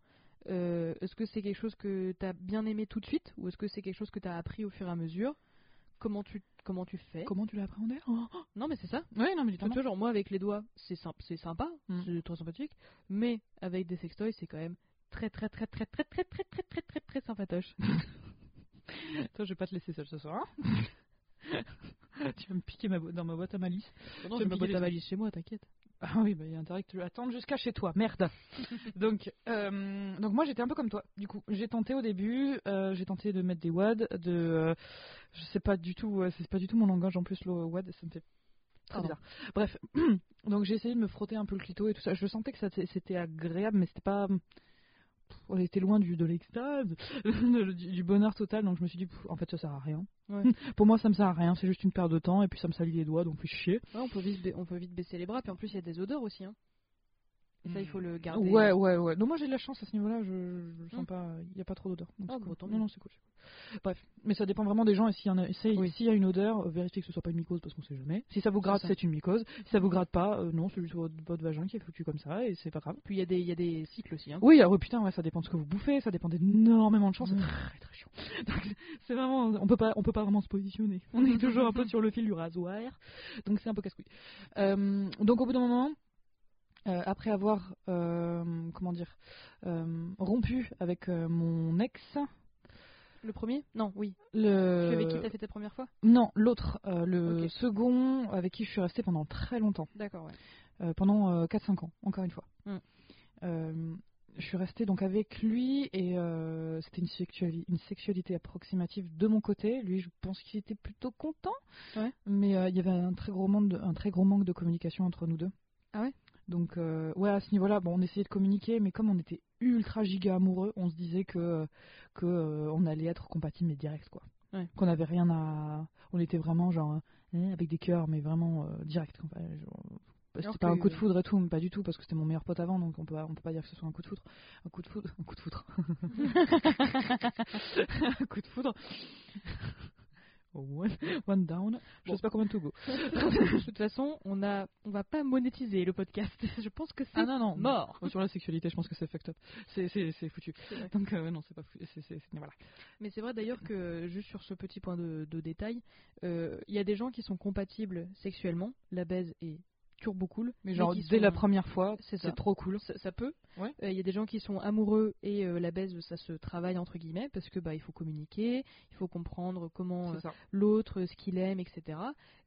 Euh, Est-ce que c'est quelque chose que tu as bien aimé tout de suite ou est-ce que c'est quelque chose que tu as appris au fur et à mesure Comment tu comment tu fais Comment tu oh, Non, mais c'est ça. Ouais, non mais Tu vois, genre moi avec les doigts, c'est sympa, c'est sympa, Mm. c'est très sympathique, mais avec des sextoys, c'est quand même très très très très très très très très très très très sympatoche. Toi, je vais pas te laisser seule ce soir. hein. Tu vas me piquer ma bo- dans ma boîte à malice. non, j'ai j'ai ma boîte à valise chez moi, t'inquiète. Ah oui, bah, il y a intérêt que tu l'attendes jusqu'à chez toi. Merde. donc, euh, donc moi j'étais un peu comme toi. Du coup, j'ai tenté au début, euh, j'ai tenté de mettre des wads, de, euh, je sais pas du tout, c'est pas du tout mon langage en plus le wad, ça me fait très Pardon. bizarre. Bref, donc j'ai essayé de me frotter un peu le clito et tout ça. Je sentais que ça c'était agréable, mais c'était pas on était loin du, de l'extase, du, du bonheur total, donc je me suis dit, pff, en fait, ça sert à rien. Ouais. Pour moi, ça me sert à rien, c'est juste une perte de temps, et puis ça me salit les doigts, donc fais chier. Ouais, on peut vite on peut vite baisser les bras, puis en plus il y a des odeurs aussi. Hein. Et ça, il faut le garder. Ouais, ouais, ouais. Non, moi j'ai de la chance à ce niveau-là, je, je le sens Hum. pas, il n'y a pas trop d'odeur. Ah, bon, cool. tant Non, non, c'est cool. Bref, mais ça dépend vraiment des gens, et s'il y, en a, Oui. y a une odeur, euh, vérifiez que ce soit pas une mycose, parce qu'on sait jamais. Si ça vous gratte, c'est une mycose. Si ça vous gratte pas, euh, non, c'est juste votre, votre vagin qui est foutu comme ça, et c'est pas grave. Puis il y a des il y a des cycles aussi. Hein. Oui, ah, ouais, putain, ouais, ça dépend de ce que vous bouffez, ça dépend d'énormément de choses, Mm. c'est très très chiant. Donc, c'est vraiment, on peut pas, on peut pas vraiment se positionner. On est toujours un peu sur le fil du rasoir, donc c'est un peu casse-couille. Euh, donc au bout d'un moment, euh, après avoir, euh, comment dire, euh, rompu avec mon ex, Le premier? Non, oui. le, Tu avec qui t'as fait tes premières fois? Non, l'autre, le second avec qui je suis restée pendant très longtemps. D'accord, ouais. Pendant euh, 4-5 ans, encore une fois. Mm. Euh, je suis restée donc avec lui et euh, c'était une, sexuali- une sexualité approximative de mon côté. Lui, je pense qu'il était plutôt content, Ouais. mais euh, il y avait un très gros manque de, un très gros manque de communication entre nous deux. Ah ouais? Donc euh, ouais, à ce niveau-là, bon, on essayait de communiquer, mais comme on était ultra giga amoureux, on se disait que que euh, on allait être compatibles mais direct quoi. Ouais. Qu'on avait rien à, on était vraiment genre euh, avec des cœurs, mais vraiment euh, direct. Enfin, c'était pas un coup de foudre et tout, mais pas du tout parce que c'était mon meilleur pote avant, donc on peut on peut pas dire que ce soit un coup de foudre. Un coup de foudre, un coup de foudre, un coup de foudre. One, one down. Je Bon. sais pas combien to go. de toute façon, on a, on va pas monétiser le podcast. Je pense que c'est Ah non non mort. Sur la sexualité, je pense que c'est fucked up. C'est foutu. Donc euh, non, c'est pas voilà. Mais c'est vrai d'ailleurs que, juste sur ce petit point de, de détail, euh, il y a des gens qui sont compatibles sexuellement, la baise est turbo cool, Mais genre dès sont- la première fois, C'est trop cool. ça, ça peut. Ouais. Euh, Il y a des gens qui sont amoureux et euh, la baise, ça se travaille entre guillemets parce que bah il faut communiquer, il faut comprendre comment euh, l'autre, ce qu'il aime, etc.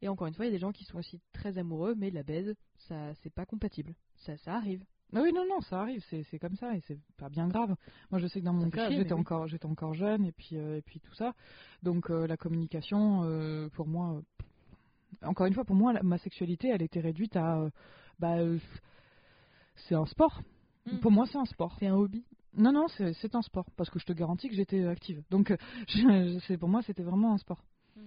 Et encore une fois, il y a des gens qui sont aussi très amoureux, mais la baise, ça c'est pas compatible. Ça, ça arrive. Ah oui, non, non, ça arrive, c'est comme ça et c'est pas bien grave. Moi, je sais que dans mon cas, j'étais oui. encore, j'étais encore jeune et puis euh, et puis tout ça. Donc euh, la communication, euh, pour moi, encore une fois, pour moi, la- ma sexualité, elle était réduite à, euh, bah, euh, c'est un sport. Mm. Pour moi, c'est un sport. C'est un hobby. Non, non, c'est un sport parce que je te garantis que j'étais active. Donc, euh, je- pour moi, c'était vraiment un sport. Mm.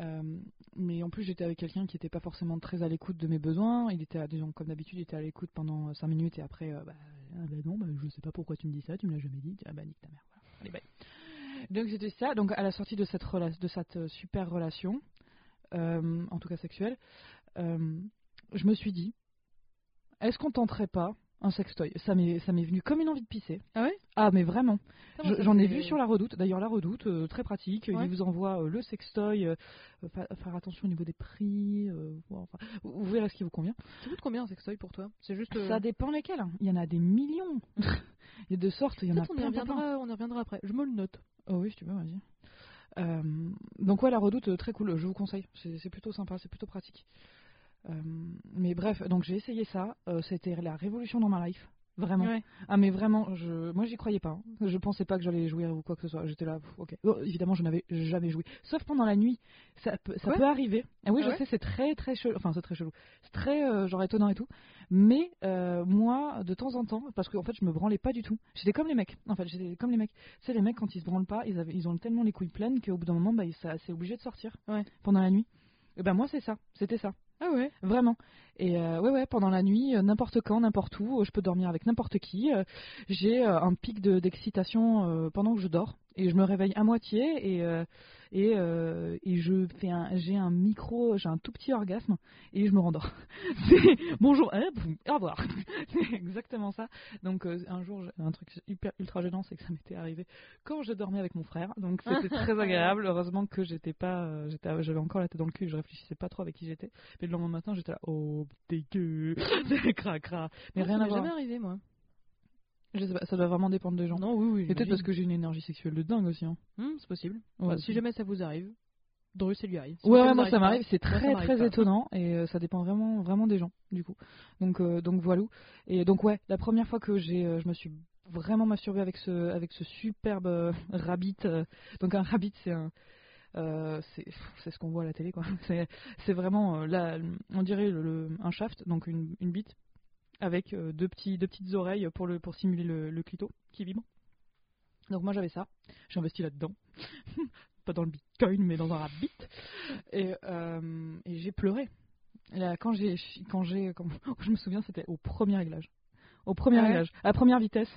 Euh, mais en plus, j'étais avec quelqu'un qui n'était pas forcément très à l'écoute de mes besoins. Il était, disons, comme d'habitude, il était à l'écoute pendant 5 minutes et après, euh, bah, ah bah non, bah, je sais pas pourquoi tu me dis ça, tu me l'as jamais dit. Ah bah nique ta mère. Voilà. Allez, bye. Donc c'était ça. Donc à la sortie de cette, de cette super relation, en tout cas sexuelle, euh, je me suis dit, est-ce qu'on tenterait pas un sextoy? Ça m'est venu comme une envie de pisser. Ah ouais? Ah mais vraiment. J'en ai vu sur la redoute. D'ailleurs, la redoute, euh, très pratique. Ouais. Il vous envoie euh, le sextoy. euh, euh, fa- faire attention au niveau des prix. euh, bon, enfin, vous, verrez ce qui vous convient. Ça coûte combien un sextoy pour toi? C'est juste. euh, Ça dépend lesquels. Il y en a des millions. il y a de sortes. Il y en a on y reviendra, on y reviendra après. Je me le note. Oh oui, si tu veux, vas-y. Euh, donc ouais, la redoute, euh, très cool. Je vous conseille. C'est plutôt sympa. C'est plutôt pratique. Euh, mais bref, donc j'ai essayé ça. C'était la révolution dans ma life. Vraiment. Ouais. Ah mais vraiment, je, moi j'y croyais pas. hein. Je pensais pas que j'allais jouir ou quoi que ce soit. J'étais là, pff, ok. Oh, évidemment, je n'avais jamais joué, sauf pendant la nuit. Ça peut, ça Quoi peut arriver. Ah oui, Ah je ouais sais, c'est très très chelou. Enfin, c'est très chelou. C'est très euh, genre étonnant et tout. Mais euh, moi, de temps en temps, parce qu'en fait, je me branlais pas du tout. J'étais comme les mecs. En fait, j'étais comme les mecs. Tu sais, les mecs quand ils se branlent pas, ils, avaient, ils ont tellement les couilles pleines qu'au bout d'un moment, bah, c'est obligé de sortir. Pendant la nuit. Et ben moi, c'est ça. C'était ça. Ah ouais Vraiment. Et euh, ouais, ouais, pendant la nuit, euh, n'importe quand, n'importe où, euh, je peux dormir avec n'importe qui. euh, j'ai un pic de- d'excitation pendant que je dors et je me réveille à moitié et euh, et, euh, et je fais un, j'ai un micro, j'ai un tout petit orgasme et je me rendors. C'est bonjour, hein, boum, au revoir. C'est exactement ça. Donc euh, un jour, un truc hyper ultra gênant, c'est que ça m'était arrivé quand je dormais avec mon frère. Donc c'était très agréable. Heureusement que j'étais pas, euh, j'étais, j'avais encore la tête dans le cul, je réfléchissais pas trop avec qui j'étais. Mais le lendemain matin, j'étais là, oh dégueu, c'est cracra. Mais Non, rien ça à voir. jamais arrivé moi. Je sais pas, ça doit vraiment dépendre des gens. Non, oui, oui. Peut-être parce que j'ai une énergie sexuelle de dingue aussi. Hein. Hmm, c'est possible. Ouais, Bah, si jamais ça vous arrive, Drus, ça lui arrive. Si Ouais, ouais, moi ça m'arrive, c'est très très pas. étonnant et euh, ça dépend vraiment vraiment des gens du coup. Donc euh, donc voilà. Et donc ouais, la première fois que j'ai euh, je me suis vraiment masturbée avec ce avec ce superbe rabbit. donc un rabbit c'est un euh, c'est ce qu'on voit à la télé quoi. C'est c'est vraiment euh, là on dirait le, le- un shaft donc une une bite avec euh, deux petits deux petites oreilles pour le pour simuler le, le clito qui vibre. Donc moi j'avais ça, j'ai investi là-dedans. Pas dans le bitcoin mais dans un rabbit. Et, euh, et j'ai pleuré. Là, quand j'ai, quand j'ai, quand- je me souviens, c'était au premier réglage. Au premier Ah ouais réglage, à la première vitesse,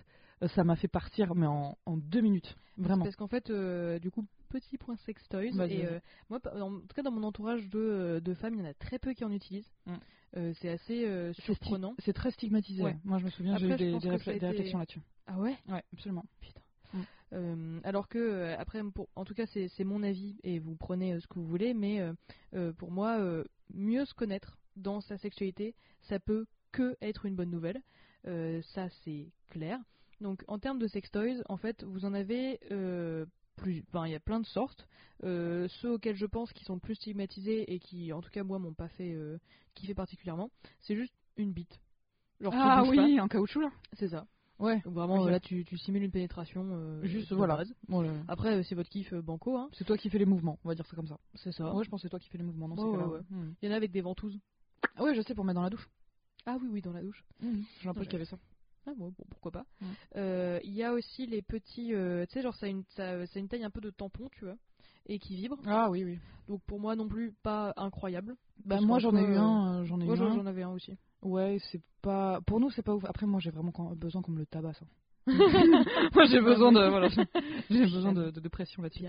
euh, ça m'a fait partir, mais en, en deux minutes, vraiment. Parce qu'en fait, euh, du coup, petit point sextoys. Vas-y, Et euh, moi, en tout cas, dans mon entourage de, euh, de femmes, il y en a très peu qui en utilisent. Mm. Euh, c'est assez surprenant. C'est très stigmatisé. Ouais. Moi, je me souviens, j'ai eu des, des réflexions là-dessus. Ah ouais? Ouais, absolument. Putain. Mm. Alors que, après, pour, en tout cas, c'est mon avis et vous prenez ce que vous voulez, mais pour moi, mieux se connaître dans sa sexualité, ça peut que être une bonne nouvelle. Ça, c'est clair. Donc, en termes de sextoys, en fait, vous en avez euh, plus. Enfin, il y a plein de sortes. Euh, ceux auxquels je pense qui sont le plus stigmatisés et qui, en tout cas, moi, m'ont pas fait kiffer particulièrement, c'est juste une bite. Genre, Ah pas. oui, en caoutchouc là. C'est ça. Ouais. Donc vraiment, euh, là, tu, tu simules une pénétration. euh, Juste, voilà. Après, euh, c'est votre kiff euh, banco, hein. C'est toi qui fais les mouvements, on va dire ça comme ça. C'est ça. Ouais, je pense que c'est toi qui fais les mouvements dans ces Ouais, ouais. Il y en a avec des ventouses. Hmm. Ouais, je sais, pour mettre dans la douche. Ah oui, oui, dans la douche. J'ai l'impression Ouais. qu'il y avait ça. Ah bon, bon, pourquoi pas. Ouais. Euh, Il y a aussi les petits, euh, tu sais, genre ça a, une, ça, ça a une taille un peu de tampon, tu vois, et qui vibre. Ah oui, oui. Donc pour moi non plus pas incroyable. Bah moi qu'en j'en ai eu euh, un, euh, j'en ai Moi eu j'en un. j'en avais un aussi. Ouais, c'est pas. Pour nous c'est pas ouf. Après moi j'ai vraiment besoin qu'on me le tabasse. hein. moi j'ai besoin de voilà, j'ai besoin de, de, de pression là-dessus.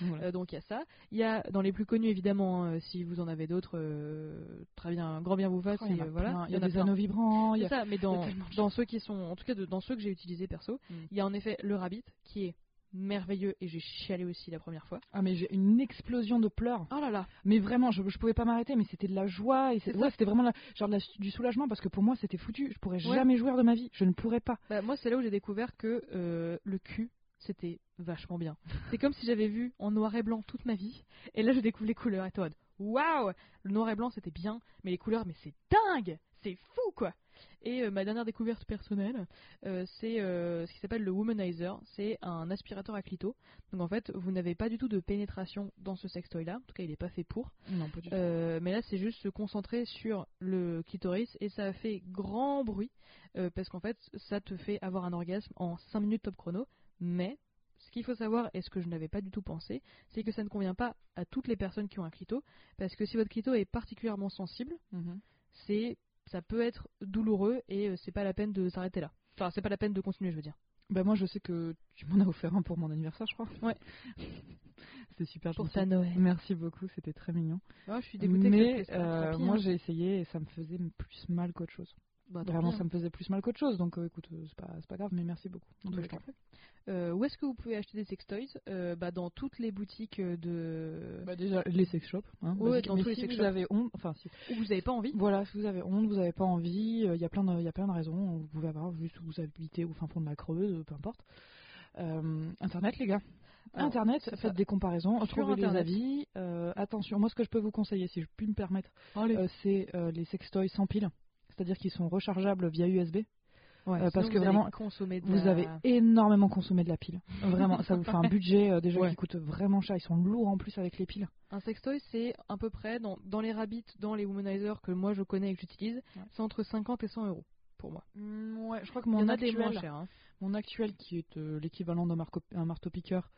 Voilà. Euh, donc il y a ça. Il y a dans les plus connus évidemment, hein, si vous en avez d'autres, euh, très bien, grand bien vous fasse. Oh, il voilà. Il y a des anneaux vibrants. Il y a... ça, mais dans, dans ceux qui sont, en tout cas de- dans ceux que j'ai utilisés perso, Mm. il y a en effet le Rabbit qui est merveilleux et j'ai chialé aussi la première fois. Ah mais j'ai une explosion de pleurs. Oh là là, Mais vraiment, je, je pouvais pas m'arrêter, mais c'était de la joie et c'est- ouais, c'était vraiment la- genre la- du soulagement parce que pour moi c'était foutu. Je pourrais Ouais. jamais jouir de ma vie. Je ne pourrais pas. Bah, moi, c'est là où j'ai découvert que euh, le cul, c'était vachement bien. C'est comme si j'avais vu en noir et blanc toute ma vie, et là, je découvre les couleurs. Et toi, waouh Le noir et blanc, c'était bien, mais les couleurs, mais c'est dingue C'est fou, quoi Et euh, ma dernière découverte personnelle, euh, c'est euh, ce qui s'appelle le Womanizer. C'est un aspirateur à clito. Donc, en fait, vous n'avez pas du tout de pénétration dans ce sextoy-là. En tout cas, il n'est pas fait pour. Non, pas du tout. Mais là, c'est juste se concentrer sur le clitoris et ça fait grand bruit parce qu'en fait, ça te fait avoir un orgasme en 5 minutes top chrono. Mais ce qu'il faut savoir et ce que je n'avais pas du tout pensé, c'est que ça ne convient pas à toutes les personnes qui ont un clito parce que si votre clito est particulièrement sensible, Mhm. c'est ça peut être douloureux et euh, c'est pas la peine de s'arrêter là. Enfin, c'est pas la peine de continuer, je veux dire. Bah moi je sais que tu m'en as offert un pour mon anniversaire, je crois. Ouais. c'était super Pour gentil. ta Noël. Merci beaucoup, c'était très mignon. Ah, je suis dégoûtée Mais euh, moi hein. j'ai essayé et ça me faisait plus mal qu'autre chose. Bah, Vraiment, ça me faisait plus mal qu'autre chose. Donc euh, écoute, euh, c'est pas, c'est pas grave, mais merci beaucoup. En les cas. Euh, où est-ce que vous pouvez acheter des sextoys? Bah, Dans toutes les boutiques de. Bah déjà les sex shops. Hein, Ouais, dans mais tous les si sex vous shops. avez honte, enfin si. où vous n'avez pas envie. Voilà, si vous avez honte, vous avez pas envie, il y a plein de, y a plein de raisons. Vous pouvez avoir juste où vous habitez au fin fond de la Creuse, peu importe. Internet, les gars. Alors, Internet, faites ça. des comparaisons, Sur trouvez les Internet. avis. Euh, attention, moi ce que je peux vous conseiller, si je puis me permettre, Allez. euh, c'est les sextoys sans pile, c'est-à-dire qu'ils sont rechargeables via USB. Ouais, euh, parce que vraiment, Vous la- avez énormément consommé de la pile. Vraiment, ça vous fait un budget euh, déjà Ouais. qui coûte vraiment cher. Ils sont lourds en plus avec les piles. Un sextoy, c'est à peu près dans, dans les rabbits, dans les womanizers que moi je connais et que j'utilise, Ouais. c'est entre 50 et 100 euros pour moi. ouais, je crois que Il y mon a actuel, des moins chers. hein. mon actuel qui est euh, l'équivalent d'un un marteau-piqueur,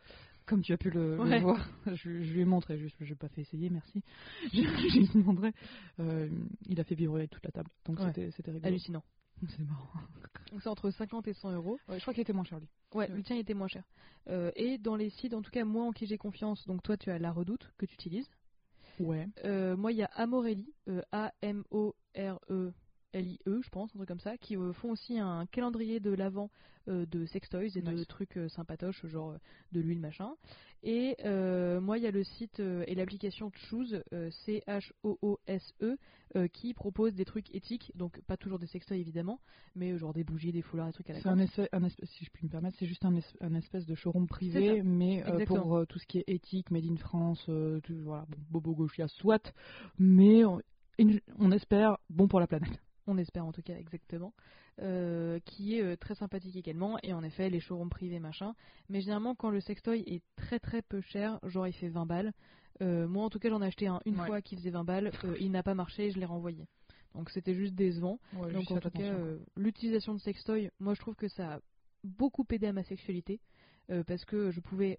comme tu as pu le, voir, je, je lui ai montré, je n'ai pas fait essayer, merci. Je, je lui ai montré. Euh, il a fait vibrer toute la table, donc Ouais. c'était rigolo. Hallucinant. C'est marrant. Donc c'est entre 50 et 100 euros. Ouais, je crois qu'il était moins cher lui. Ouais, le tien était moins cher. Euh, et dans les sites, en tout cas moi en qui j'ai confiance, donc toi tu as la redoute que tu utilises. Ouais. Euh, moi il y a Amorelli, euh, A-M-O-R-E-L-I-E, je pense, un truc comme ça, qui euh, font aussi un calendrier de l'avant euh, de sextoys et de trucs euh, sympatoches, genre euh, de l'huile machin. Et moi il y a le site et l'application Choose, euh, C-H-O-O-S-E, euh, qui propose des trucs éthiques, donc pas toujours des sextoys évidemment, mais genre des bougies, des foulards, des trucs à la C'est un espèce, un espèce- si je puis me permettre, c'est juste un, es- un espèce de showroom privé, mais pour tout ce qui est éthique, made in France, tout- voilà, bon, bobo gauchia, soit, mais on, on espère bon pour la planète. On espère en tout cas exactement, euh, qui est euh, très sympathique également, et en effet les showrooms privés machin, mais généralement quand le sextoy est très très peu cher, genre il fait 20 balles, euh, moi en tout cas j'en ai acheté un une Ouais. fois qui faisait 20 balles, il n'a pas marché, je l'ai renvoyé. Donc c'était juste décevant. Ouais, Donc en tout cas, l'utilisation de sextoy, moi je trouve que ça a beaucoup aidé à ma sexualité, parce que je pouvais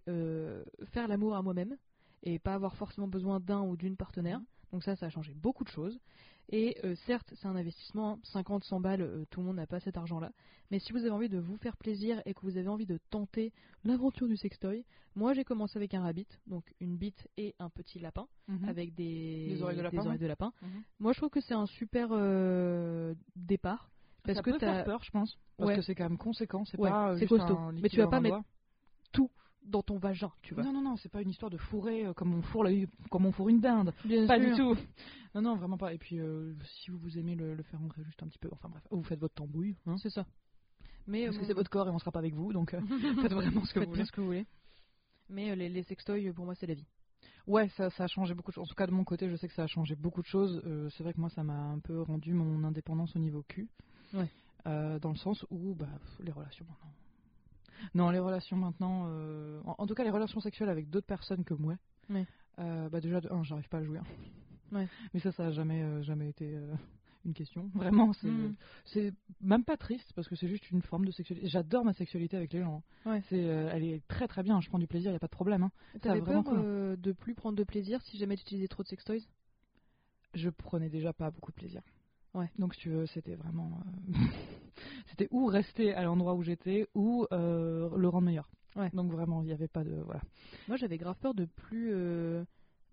faire l'amour à moi-même, et pas avoir forcément besoin d'un ou d'une partenaire. Mhm. Donc ça, ça a changé beaucoup de choses. Et euh, certes, c'est un investissement, 50-100 balles, euh, tout le monde n'a pas cet argent-là. Mais si vous avez envie de vous faire plaisir et que vous avez envie de tenter l'aventure du sextoy, moi j'ai commencé avec un rabbit, donc une bite et un petit lapin, Mhm. avec des, Des oreilles de lapin, ouais. de lapin. Mhm. Moi je trouve que c'est un super euh, départ. Parce ça que peut t'as- faire peur, je pense, parce Ouais. que c'est quand même conséquent, c'est Ouais, pas c'est juste costaud. un Mais tu vas pas mettre tout dans ton vagin, tu vois. Non, non, non, c'est pas une histoire de fourrer euh, comme on fourre, la- comme on fourre une dinde. Bien Pas sûr. du tout. Non, non, vraiment pas. Et puis, euh, si vous, vous aimez le, le faire rentrer juste un petit peu, enfin bref, vous faites votre tambouille, hein, C'est ça. Mais parce euh, que c'est votre corps et on sera pas avec vous, donc euh, faites vraiment ce que faites vous voulez. ce que vous voulez. Mais les, les sextoys, pour moi, c'est la vie. Ouais, ça, ça a changé beaucoup de choses. En tout cas, de mon côté, je sais que ça a changé beaucoup de choses. C'est vrai que moi, ça m'a un peu rendu mon indépendance au niveau cul. Ouais. dans le sens où bah, les relations maintenant. Non, les relations maintenant, euh, en, en tout cas les relations sexuelles avec d'autres personnes que moi. Ouais. euh, bah déjà, de un, j'arrive pas à jouer. hein. Ouais. Mais ça, ça a jamais, euh, jamais été une question. Vraiment, c'est, Mhm. c'est même pas triste parce que c'est juste une forme de sexualité. J'adore ma sexualité avec les gens. hein. Ouais. C'est, euh, elle est très très bien. Je prends du plaisir, y a pas de problème. hein. T'avais peur cool. euh, de plus prendre de plaisir si jamais tu utilisais trop de sextoys? Je prenais déjà pas beaucoup de plaisir. Ouais. Donc si tu veux, c'était vraiment, euh, c'était ou rester à l'endroit où j'étais ou euh, le rendre meilleur. Ouais. Donc vraiment, il n'y avait pas de voilà. Moi, j'avais grave peur de plus, euh,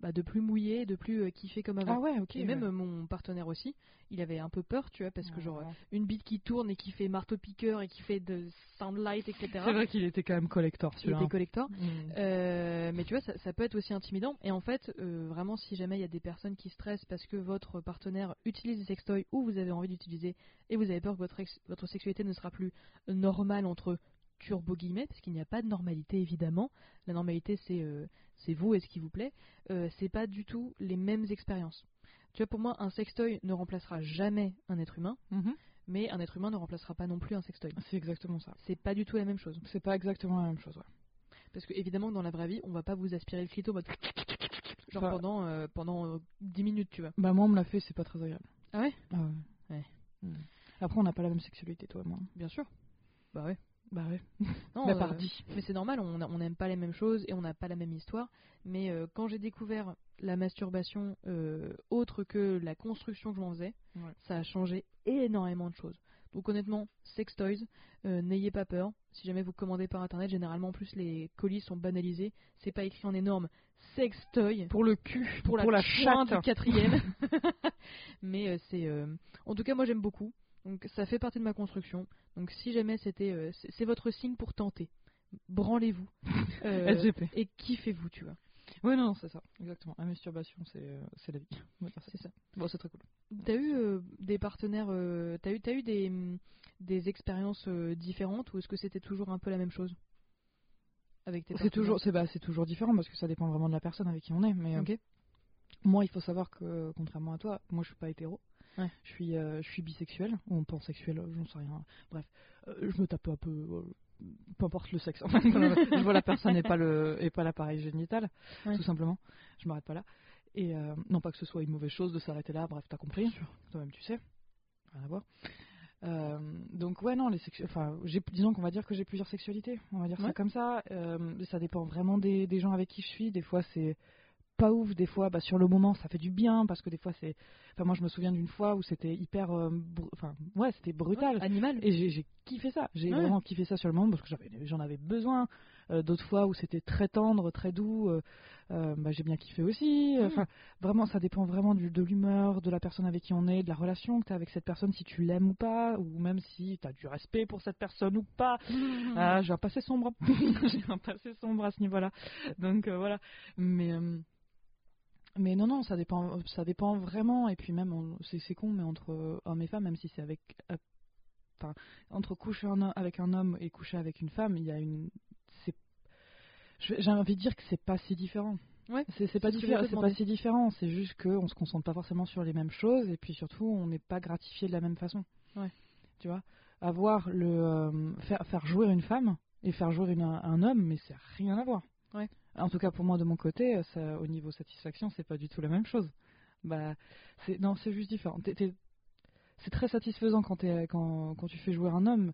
bah, de plus mouiller, de plus euh, kiffer comme avant. Ah ouais, ok. Et même euh, mon partenaire aussi, il avait un peu peur, tu vois, parce que genre Ouais. une bite qui tourne et qui fait marteau piqueur et qui fait de soundlight, etc. c'est vrai qu'il était quand même collector Il celui-là. était collector. Mm. Euh, mais tu vois, ça, ça peut être aussi intimidant. Et en fait, euh, vraiment, si jamais il y a des personnes qui stressent parce que votre partenaire utilise des sextoys ou vous avez envie d'utiliser et vous avez peur que votre, ex- votre sexualité ne sera plus normale entre turbo guillemets, parce qu'il n'y a pas de normalité évidemment. La normalité, c'est euh, c'est vous et ce qui vous plaît. Euh, c'est pas du tout les mêmes expériences. Tu vois, pour moi, un sextoy ne remplacera jamais un être humain, Mhm. mais un être humain ne remplacera pas non plus un sextoy. C'est exactement ça. C'est pas du tout la même chose. C'est pas exactement la même chose. Ouais. Parce que évidemment dans la vraie vie, on va pas vous aspirer le clito en mode genre pendant euh, pendant euh, 10 minutes, tu vois. Bah moi on me l'a fait, c'est pas très agréable. Ah ouais? Ah ouais. Ouais. Mm. Après on n'a pas la même sexualité toi et moi. Bien sûr. Bah ouais. Bah ouais. Non, bah euh, mais c'est normal, on n'aime pas les mêmes choses et on n'a pas la même histoire. Mais euh, quand j'ai découvert la masturbation euh, autre que la construction que je m'en faisais, Ouais. ça a changé énormément de choses. Donc honnêtement, sex toys, euh, n'ayez pas peur. Si jamais vous commandez par internet, généralement en plus les colis sont banalisés. C'est pas écrit en énorme sex toy Pour le cul, pour la, pour la chatte. du quatrième. Mais c'est, en tout cas, moi j'aime beaucoup. Donc ça fait partie de ma construction. Donc si jamais c'était, euh, c'est votre signe pour tenter. Branlez-vous euh, SGP. et kiffez-vous, tu vois. Oui non, c'est ça. Exactement. La masturbation c'est euh, la vie. C'est ça. Bon c'est très cool. T'as eu euh, des partenaires, t'as eu, t'as eu des, des expériences différentes ou est-ce que c'était toujours un peu la même chose? Avec tes C'est toujours, c'est bah, c'est toujours différent parce que ça dépend vraiment de la personne avec qui on est. Mais euh, Ok. moi, il faut savoir que contrairement à toi, moi, je suis pas hétéro. Ouais. Je suis, euh, je suis bisexuel ou pansexuel, euh, j'en sais rien. Bref, euh, je me tape un peu, euh, peu importe le sexe. Enfin, je vois la personne et pas le, et pas l'appareil génital, Ouais. tout simplement. Je m'arrête pas là. Et non pas que ce soit une mauvaise chose de s'arrêter là. Bref, t'as compris. Toi-même, tu sais. Rien à voir. Euh, donc ouais non les enfin disons qu'on va dire que j'ai plusieurs sexualités on va dire ça comme ça Euh, ça dépend vraiment des, des gens avec qui je suis des fois c'est pas ouf des fois bah, sur le moment ça fait du bien parce que des fois c'est enfin moi je me souviens d'une fois où c'était hyper euh, enfin ouais c'était brutal Animal. et j'ai kiffé ça j'ai Ouais. vraiment kiffé ça sur le moment parce que j'en avais besoin Euh, d'autres fois où c'était très tendre très doux euh, bah, j'ai bien kiffé aussi Mm. enfin vraiment ça dépend vraiment du, de l'humeur de la personne avec qui on est de la relation que tu as avec cette personne si tu l'aimes ou pas ou même si tu as du respect pour cette personne ou pas j'ai un passé sombre. j'ai un passé sombre à ce niveau-là. Donc voilà. Mais mais non non, ça dépend ça dépend vraiment et puis même c'est c'est con mais entre hommes et femmes même si c'est avec euh, enfin entre coucher un avec un homme et coucher avec une femme, il y a une j'ai envie de dire que c'est pas si différent. Ouais, C'est pas différent, c'est pas si différent, c'est juste qu'on se concentre pas forcément sur les mêmes choses et puis surtout on n'est pas gratifié de la même façon. Ouais. Tu vois, avoir le euh, faire faire jouer une femme et faire jouer une- un homme, mais c'est rien à voir. Ouais. En tout cas pour moi de mon côté, euh, ça, au niveau satisfaction, c'est pas du tout la même chose. Bah c'est non, c'est juste différent. C'est très satisfaisant quand, t'es- quand quand tu fais jouer un homme.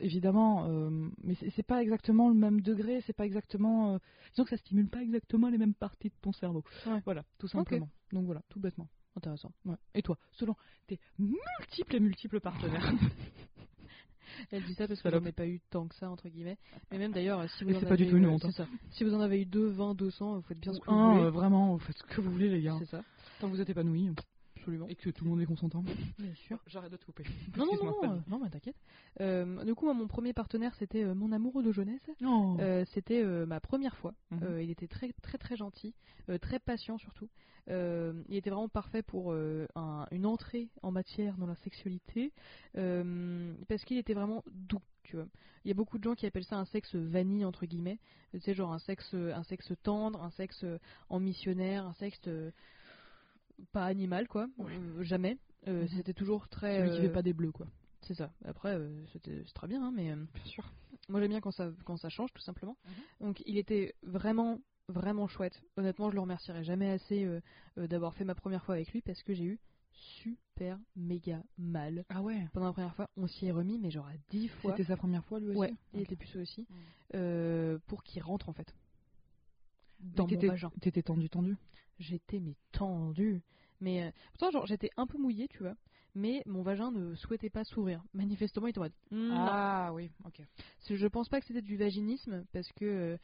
Évidemment, euh, mais c'est pas exactement le même degré, c'est pas exactement. euh, disons que ça stimule pas exactement les mêmes parties de ton cerveau. Ouais. Voilà, tout simplement. Donc voilà, tout bêtement. Intéressant. Ouais. Et toi, selon tes multiples et multiples partenaires? Elle dit ça parce que Salope. j'en ai pas eu tant que ça entre guillemets. Mais même d'ailleurs, si vous en du avez tout une eu, honte, c'est ça. Si vous en avez eu 2, 20, 200, vous faites bien ce que vous voulez. euh, vraiment, vous faites ce que vous voulez, les gars. C'est ça. Tant que vous êtes épanouis Absolument. et que tout le monde est consentant. Bien sûr. J'arrête de te couper. Non, non, non, euh, non, mais t'inquiète. Euh, du coup, moi, mon premier partenaire, c'était euh, mon amoureux de jeunesse. Non. Euh, c'était ma première fois. Mhm. Il était très, très, très gentil, très patient surtout. Il était vraiment parfait pour un- une entrée en matière dans la sexualité, parce qu'il était vraiment doux. Tu vois. Il y a beaucoup de gens qui appellent ça un sexe vanille entre guillemets, tu sais genre un sexe, un sexe tendre, un sexe en missionnaire, un sexe pas animal quoi, Ouais. Euh, jamais. Euh, Mhm. C'était toujours très. Celui qui euh, fait pas des bleus, quoi. C'est ça. Après, euh, c'était c'est très bien, hein, mais euh, Bien sûr. moi j'aime bien quand ça, quand ça change, tout simplement. Mhm. Donc il était vraiment, vraiment chouette. Honnêtement, je le remercierai jamais assez euh, euh, d'avoir fait ma première fois avec lui parce que j'ai eu super méga mal. Ah ouais. Pendant la première fois, on s'y est remis, mais genre à 10 fois. C'était sa première fois lui aussi Ouais, il Ok. était puceau aussi. Euh, pour qu'il rentre en fait. Mais Dans mon t'étais- vagin. T'étais tendu, tendu. J'étais mais tendue. Mais euh, pourtant, genre, j'étais un peu mouillée, tu vois. Mais mon vagin ne souhaitait pas s'ouvrir. Manifestement, il était en mode. Non. Ah oui, ok. Je pense pas que c'était du vaginisme, parce que, euh,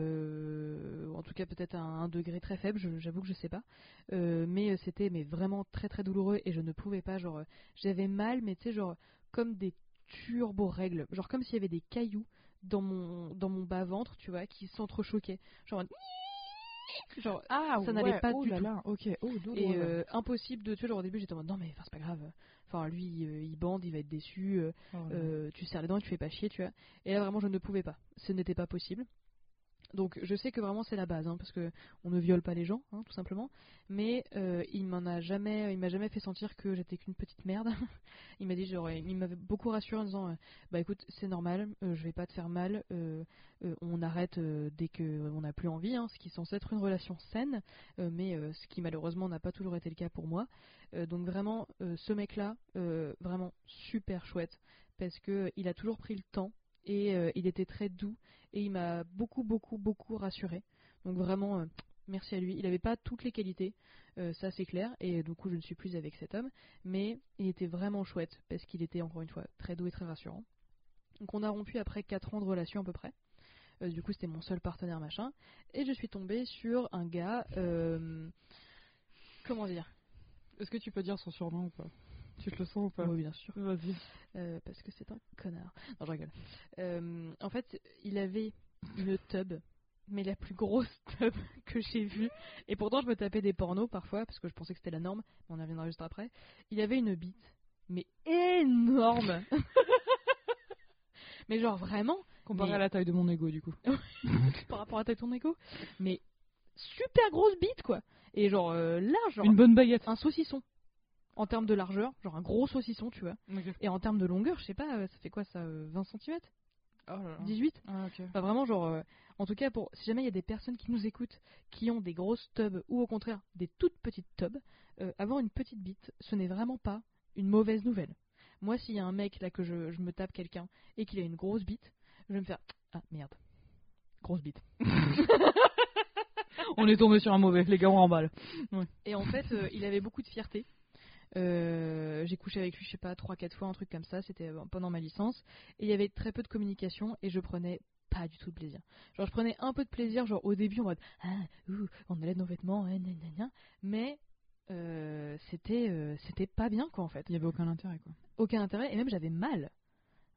euh, en tout cas peut-être à un degré très faible, j'avoue que je sais pas. Euh, mais c'était mais vraiment très très douloureux et je ne pouvais pas, genre, j'avais mal, mais tu sais, genre, comme des turbo règles, genre comme s'il y avait des cailloux dans mon, dans mon bas-ventre, tu vois, qui s'entrechoquaient. Genre, genre Ah Ça n'allait pas oh du là tout. là. Oh, et ouais. euh, impossible de, tu vois, genre au début j'étais en mode non mais enfin, c'est pas grave. Enfin lui euh, il bande, il va être déçu. euh, Oh euh, tu serres les dents et tu fais pas chier, tu vois. Et là vraiment je ne pouvais pas, ce n'était pas possible. Donc je sais que vraiment c'est la base, hein, parce que on ne viole pas les gens, hein, tout simplement. Mais euh, il m'en a jamais, il m'a jamais fait sentir que j'étais qu'une petite merde. il m'a dit genre, il m'avait beaucoup rassuré en disant, euh, bah écoute c'est normal, euh, je vais pas te faire mal, on arrête dès que on n'a plus envie, hein, ce qui est censé être une relation saine, mais ce qui malheureusement n'a pas toujours été le cas pour moi. Donc vraiment ce mec-là, vraiment super chouette parce que il a toujours pris le temps et euh, il était très doux et il m'a beaucoup beaucoup beaucoup rassuré. Donc vraiment euh, merci à lui. Il n'avait pas toutes les qualités, euh, ça c'est clair et du coup je ne suis plus avec cet homme, mais il était vraiment chouette parce qu'il était encore une fois très doux et très rassurant. Donc on a rompu après 4 ans de relation à peu près. Du coup c'était mon seul partenaire machin et je suis tombée sur un gars comment dire? Est-ce que tu peux dire son surnom ou pas? Tu te le sens ou pas Oui, bien sûr. Vas-y. Euh, parce que c'est un connard. Non, je rigole. Euh, en fait, il avait une tub, mais la plus grosse tub que j'ai vue. Et pourtant, je me tapais des pornos parfois, parce que je pensais que c'était la norme, mais on y reviendra juste après. Il avait une bite, mais énorme Mais genre vraiment, Comparé Mais- à la taille de mon ego, du coup. par rapport à ta ton égo, mais super grosse bite, quoi. Et genre euh, large, genre Une bonne baguette. un saucisson. En termes de largeur, genre un gros saucisson, tu vois. Et en termes de longueur, je sais pas, euh, ça fait quoi ça euh, 20 cm Oh là là. 18 Ah. Enfin, vraiment, genre, euh, en tout cas, pour si jamais il y a des personnes qui nous écoutent, qui ont des grosses tubs ou au contraire des toutes petites tubs, euh, avoir une petite bite, ce n'est vraiment pas une mauvaise nouvelle. Moi, s'il y a un mec là que je, je me tape quelqu'un et qu'il a une grosse bite, je vais me faire ah merde, grosse bite. On est tombé sur un mauvais, les gars, on remballe. Et en fait, euh, il avait beaucoup de fierté. Euh, j'ai couché avec lui, je sais pas, 3-4 fois, un truc comme ça, c'était euh, pendant ma licence. Et il y avait très peu de communication et je prenais pas du tout de plaisir. Genre, je prenais un peu de plaisir, genre au début en mode Ah, ouh, on allait nos vêtements, hein, gna, gna, gna. mais euh, c'était euh, c'était pas bien quoi en fait. Il y avait aucun intérêt, quoi. Aucun intérêt et même j'avais mal.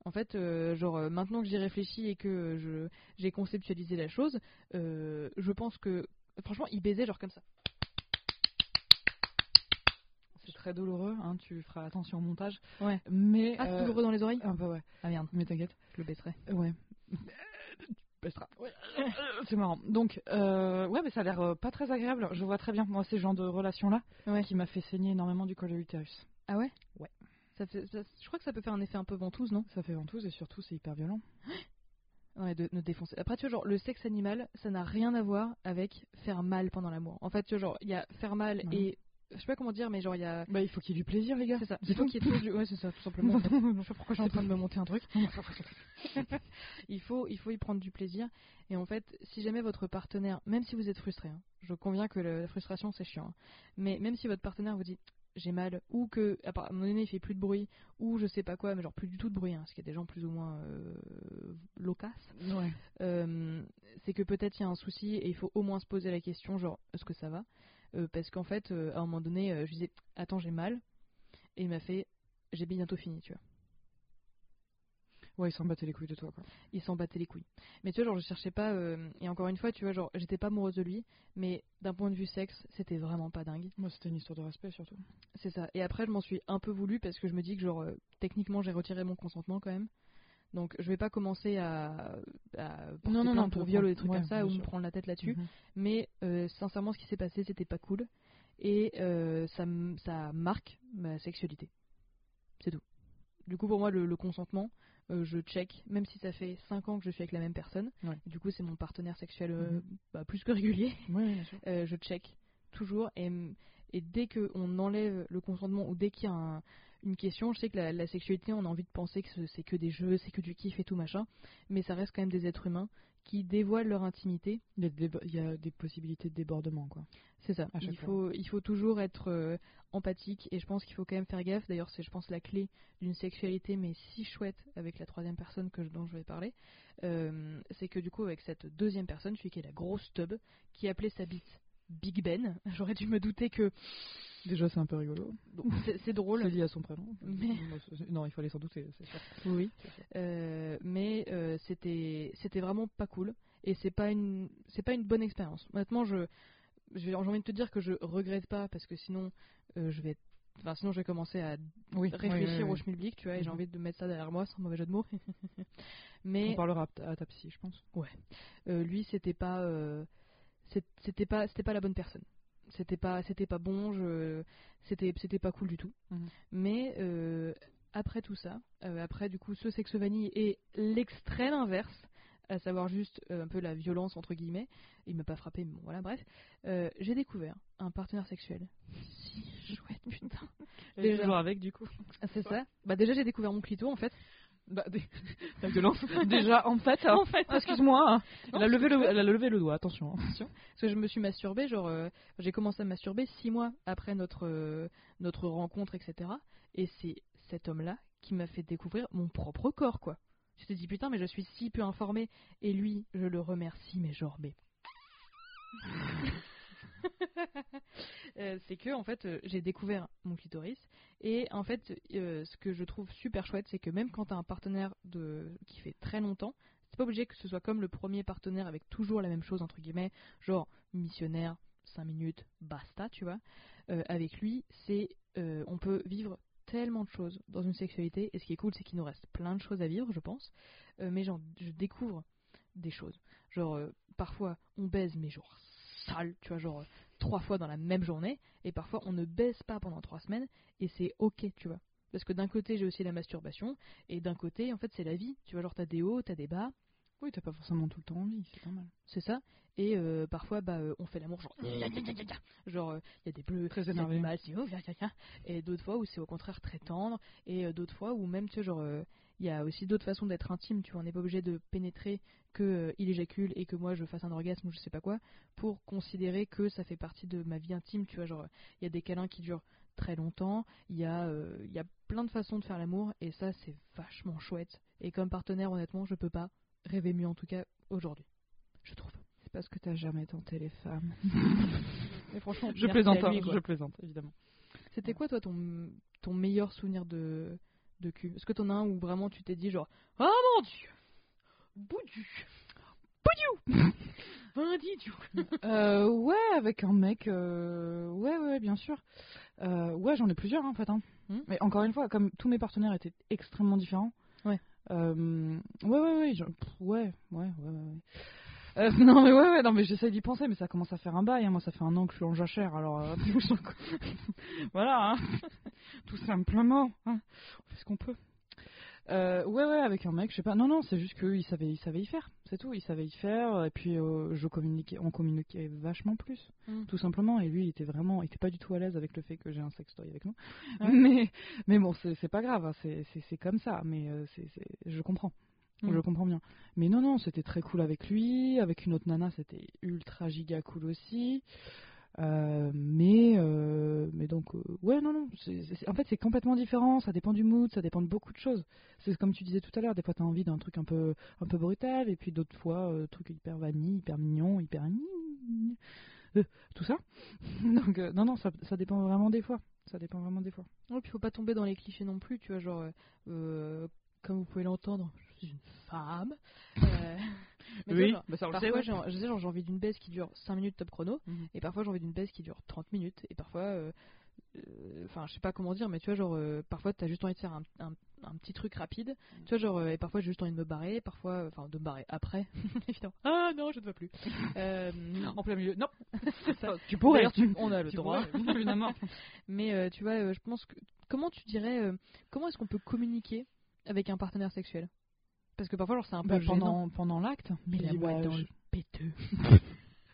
En fait, euh, genre maintenant que j'y réfléchis et que je j'ai conceptualisé la chose, je pense que franchement il baisait genre comme ça. C'est très douloureux, hein, tu feras attention au montage. Ouais. Mais. Ah, c'est euh, douloureux dans les oreilles? Ah, bah ouais. Ah merde, Mais t'inquiète. je le baisserai. Ouais. Baissera. C'est marrant. Donc, euh, ouais, mais ça a l'air euh, pas très agréable. Je vois très bien, moi, ces genres de relations-là, Ouais. qui m'a fait saigner énormément du col de l'utérus. Ah ouais? Ouais. Ça fait, ça- je crois que ça peut faire un effet un peu ventouse, non? Ça fait ventouse et surtout, c'est hyper violent. Ouais, de, de défoncer. Après, tu vois, genre, le sexe animal, ça n'a rien à voir avec faire mal pendant l'amour. En fait, tu vois, genre, il y a faire mal Ouais. et. Je sais pas comment dire, mais genre, il y a. Bah, il faut qu'il y ait du plaisir, les gars. C'est ça. Il faut qu'il y ait toujours du. Ouais, c'est ça, tout simplement. en fait. Je sais pas pourquoi je suis en train de me monter un truc. il faut, il faut y prendre du plaisir. Et en fait, si jamais votre partenaire, même si vous êtes frustré, hein, je conviens que le- la frustration c'est chiant, hein, mais même si votre partenaire vous dit j'ai mal, ou que à un moment donné il fait plus de bruit, ou je sais pas quoi, mais genre plus du tout de bruit, hein, parce qu'il y a des gens plus ou moins euh, loquaces, Ouais. euh, c'est que peut-être il y a un souci et il faut au moins se poser la question genre est-ce que ça va? Parce qu'en fait, euh, à un moment donné, euh, je disais attends j'ai mal, et il m'a fait j'ai bientôt fini, tu vois. Ouais, ils s'en battaient les couilles de toi, quoi. il s'en battait les couilles. Mais tu vois, genre, je cherchais pas. euh, et encore une fois, tu vois, genre, j'étais pas amoureuse de lui, mais d'un point de vue sexe, c'était vraiment pas dingue. Moi, c'était une histoire de respect, surtout. C'est ça. Et après, je m'en suis un peu voulu parce que je me dis que, genre, euh, techniquement, j'ai retiré mon consentement quand même. Donc, je vais pas commencer à, à porter Non, non, non, pour viol ou des trucs ouais, comme ça, ou me prendre la tête là-dessus. Mhm. Mais euh, sincèrement, ce qui s'est passé, c'était pas cool. Et euh, ça, ça marque ma sexualité. C'est tout. Du coup, pour moi, le, le consentement, euh, je check, même si ça fait 5 ans que je suis avec la même personne. Ouais. Du coup, c'est mon partenaire sexuel Mhm. bah, plus que régulier. Oui, bien sûr. Je check toujours. Et, et dès qu'on enlève le consentement ou dès qu'il y a un- une question, je sais que la, la sexualité, on a envie de penser que ce- c'est que des jeux, c'est que du kiff et tout machin. Mais ça reste quand même des êtres humains qui dévoilent leur intimité. Il y, a des, il y a des possibilités de débordement, quoi. C'est ça. Il fois. faut, il faut toujours être euh, empathique et je pense qu'il faut quand même faire gaffe. D'ailleurs, c'est, je pense, la clé d'une sexualité, mais si chouette avec la troisième personne que dont je vais parler. Euh, c'est que du coup, avec cette deuxième personne, celui qui est la grosse tub, qui appelait sa bite Big Ben, j'aurais dû me douter que. Déjà, c'est un peu rigolo. c'est, drôle. C'est lié à son prénom. Mais- Non, il fallait s'en douter, c'est sûr. Oui. Euh, mais euh, c'était c'était vraiment pas cool et c'est pas une c'est pas une bonne expérience. Honnêtement, je j'ai envie de te dire que je regrette pas parce que sinon euh, je vais enfin sinon je vais commencer à Oui, réfléchir oui, oui, au schmilblick, tu vois, et j'ai Mhm. envie de mettre ça derrière moi sans mauvais jeu de mots. On mais parlera à ta- psy, je pense. euh, lui c'était pas c'était pas c'était pas la bonne personne. C'était pas c'était pas bon, je c'était c'était pas cool du tout. Mhm. Mais euh, après tout ça, euh, après du coup ce sexe vanille et l'extrême inverse, à savoir juste euh, un peu la violence entre guillemets, il m'a pas frappé, mais bon voilà, bref, j'ai découvert un partenaire sexuel. Si chouette, putain. Déjà. toujours avec, du coup. C'est ça. Bah déjà j'ai découvert mon clito en fait. Bah, des- la violence. Déjà, en fait, hein. En fait. Ah, excuse-moi. hein. Elle, a levé le, elle a levé le doigt, attention. hein. Parce que je me suis masturbée, genre, euh, j'ai commencé à me masturber six mois après notre, euh, notre rencontre, etc. Et c'est cet homme-là qui m'a fait découvrir mon propre corps, quoi. Je te dis, putain, mais je suis si peu informée. Et lui, je le remercie, mais genre, mais. Euh, c'est que, en fait, euh, j'ai découvert mon clitoris. Et en fait, euh, ce que je trouve super chouette, c'est que même quand t'as un partenaire de... qui fait très longtemps, c'est pas obligé que ce soit comme le premier partenaire avec toujours la même chose, entre guillemets, genre missionnaire, 5 minutes, basta, tu vois. Avec lui, c'est on peut vivre tellement de choses dans une sexualité, et ce qui est cool, c'est qu'il nous reste plein de choses à vivre, je pense. Mais genre, je découvre des choses. Genre, parfois, on baise, mais genre sale, tu vois, genre euh, trois fois dans la même journée, et parfois, on ne baise pas pendant trois semaines, et c'est ok, tu vois. Parce que d'un côté, j'ai aussi la masturbation, et d'un côté, en fait, c'est la vie. Tu vois, genre, t'as des hauts, t'as des bas, Oui, t'as pas forcément tout le temps envie, c'est normal. c'est ça. Et euh, parfois, bah, euh, on fait l'amour genre, genre, il y a des bleus, Très il y a énervé. c'est oh, et d'autres fois où c'est au contraire très tendre, et euh, d'autres fois où même, tu sais, genre, euh, il y a aussi d'autres façons d'être intime, tu vois, on n'est pas obligé de pénétrer que euh, il éjacule et que moi je fasse un orgasme ou je sais pas quoi, pour considérer que ça fait partie de ma vie intime, tu vois, genre, il y a des câlins qui durent très longtemps, il y, a, euh, il y a plein de façons de faire l'amour, et ça c'est vachement chouette, et comme partenaire, honnêtement, je peux pas rêver mieux en tout cas aujourd'hui, je trouve. C'est parce que t'as jamais tenté les femmes. Mais franchement, Je plaisante, lui, hein, je plaisante, évidemment. C'était quoi toi ton, ton meilleur souvenir de, de cul Est-ce que t'en as un où vraiment tu t'es dit genre Ah mon dieu Boudu Boudu Vindidu euh, ouais, avec un mec, euh, ouais, ouais, bien sûr. Euh, ouais, j'en ai plusieurs, hein, en fait. Hein. Hmm. Mais encore une fois, comme tous mes partenaires étaient extrêmement différents. Ouais. Euh, ouais, ouais, ouais, ouais, ouais, ouais, ouais. Euh, non mais ouais ouais non mais j'essaye d'y penser mais ça commence à faire un bail hein. moi ça fait un an que je suis en jachère alors euh, voilà hein. tout simplement hein. on fait ce qu'on peut euh, ouais ouais avec un mec je sais pas non non c'est juste qu'il savait il savait y faire c'est tout il savait y faire et puis euh, je communiquais on communiquait vachement plus Mm. tout simplement et lui il était vraiment il était pas du tout à l'aise avec le fait que j'ai un sextoy avec nous Ouais. mais mais bon c'est pas grave hein. c'est comme ça mais c'est je comprends Mm. je comprends bien. Mais non non c'était très cool avec lui. Avec une autre nana c'était ultra giga cool aussi. Euh, mais euh, mais donc euh, ouais non non en fait c'est complètement différent. Ça dépend du mood ça dépend de beaucoup de choses. C'est comme tu disais tout à l'heure des fois t'as envie d'un truc un peu un peu brutal et puis d'autres fois euh, truc hyper vanille hyper mignon hyper euh, tout ça. Donc non non ça, ça dépend vraiment des fois. Ça dépend vraiment des fois. Ouais, puis faut pas tomber dans les clichés non plus, tu vois, genre, euh, comme vous pouvez l'entendre, je suis une femme. Euh, mais genre, bah ça parfois j'ai je sais, genre, j'ai envie d'une baisse qui dure 5 minutes top chrono, Mhm. et parfois j'ai envie d'une baisse qui dure 30 minutes, et parfois, euh, euh, enfin je sais pas comment dire, mais tu vois, genre, euh, parfois t'as juste envie de faire un, un, un petit truc rapide, tu vois, genre, euh, et parfois j'ai juste envie de me barrer, parfois, euh, enfin de me barrer après, évidemment. Ah non, je ne veux plus. Euh, en plein milieu non ça. tu pourrais tu- on a le droit. pourrais, évidemment Mais euh, tu vois, euh, je pense que comment tu dirais, euh, comment est-ce qu'on peut communiquer avec un partenaire sexuel Parce que parfois, genre, c'est un peu Bah, pendant, pendant l'acte. Mais la bah, dans je- le péteux.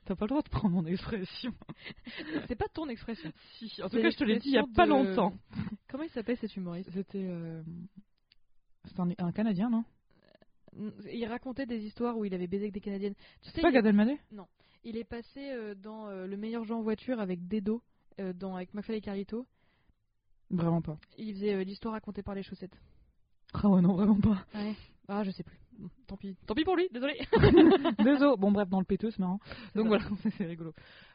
T'as pas le droit de prendre mon expression. c'est pas ton expression. Si, en tout cas, je te l'ai dit il y a pas longtemps. Comment il s'appelle cet humoriste? C'était. euh, C'était un, un Canadien, non? Il racontait des histoires où il avait baisé avec des Canadiennes. Tu sais, pas Gad Elmaleh il est passé euh, dans euh, Le meilleur jeu en voiture avec Dedo, euh, dans, avec McFly et Carlito. Vraiment pas. Il faisait euh, l'histoire racontée par les chaussettes. Ah ouais, non, vraiment pas. Ouais. Ah, je sais plus. Tant pis. Tant pis pour lui, désolé. Désolé. Bon, bref, dans le péteux, c'est marrant. Donc voilà, c'est rigolo.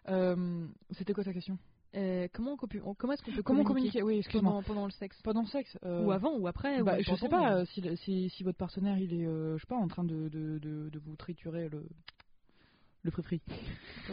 Euh, C'était quoi ta question? Euh, comment on comment est-ce qu'on peut Comment communiquer, communiquer Oui, pendant, pendant le sexe? Pendant le sexe euh, Ou avant ou après bah, ou Je sais pas, si, si, si votre partenaire il est, je sais pas, en train de, de, de, de vous triturer le, le fri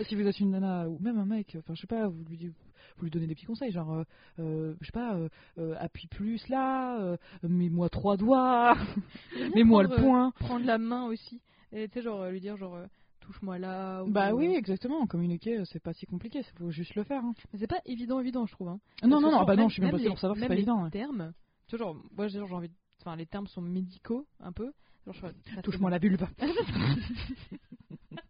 si vous êtes une nana ou même un mec, enfin je sais pas, vous lui, dites- vous lui donnez des petits conseils, genre, euh, euh, je sais pas, euh, euh, appuie plus là, euh, mets-moi trois doigts, mets-moi le point. prendre la main aussi. Et tu sais, genre lui dire, genre, touche-moi là. ou, Bah oui, exactement. Communiquer, c'est pas si compliqué. Il faut juste le faire. hein. Mais c'est pas évident, évident, je trouve. Hein. Non, non, non. Bah non, je suis bien même passé les- pour savoir que c'est pas les évident. ouais. termes, tu vois, genre, moi j'ai envie. Enfin, les termes sont médicaux, un peu. Touche-moi la vulve.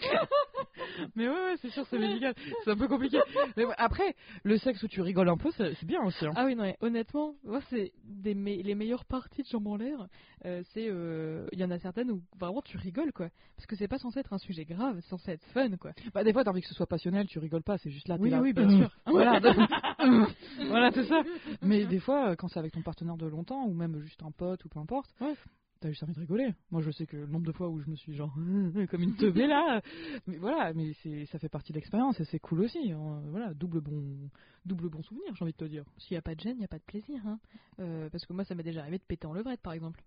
Mais ouais, ouais, c'est sûr, c'est médical. C'est un peu compliqué. Mais ouais, après, le sexe où tu rigoles un peu, c'est bien aussi. hein. Ah oui, non, mais honnêtement, moi, c'est des me- les meilleures parties de Jambes en l'air. euh, c'est. euh, Il y en a certaines où vraiment tu rigoles, quoi. Parce que c'est pas censé être un sujet grave, c'est censé être fun, quoi. Bah, des fois, t'as envie que ce soit passionnel, tu rigoles pas, c'est juste là. Oui, là, oui, bien euh, sûr. Voilà, voilà c'est ça. Mais des fois, euh, quand c'est avec ton partenaire de longtemps, ou même juste un pote, ou peu importe, Ouais. T'as juste envie de rigoler? Moi, je sais que le nombre de fois où je me suis genre comme une teubée là, mais voilà, mais c'est ça fait partie de l'expérience et c'est cool aussi. hein. Voilà, double bon, double bon souvenir, j'ai envie de te dire. S'il n'y a pas de gêne, il n'y a pas de plaisir. Hein. Euh, parce que moi, ça m'est déjà arrivé de péter en levrette, par exemple.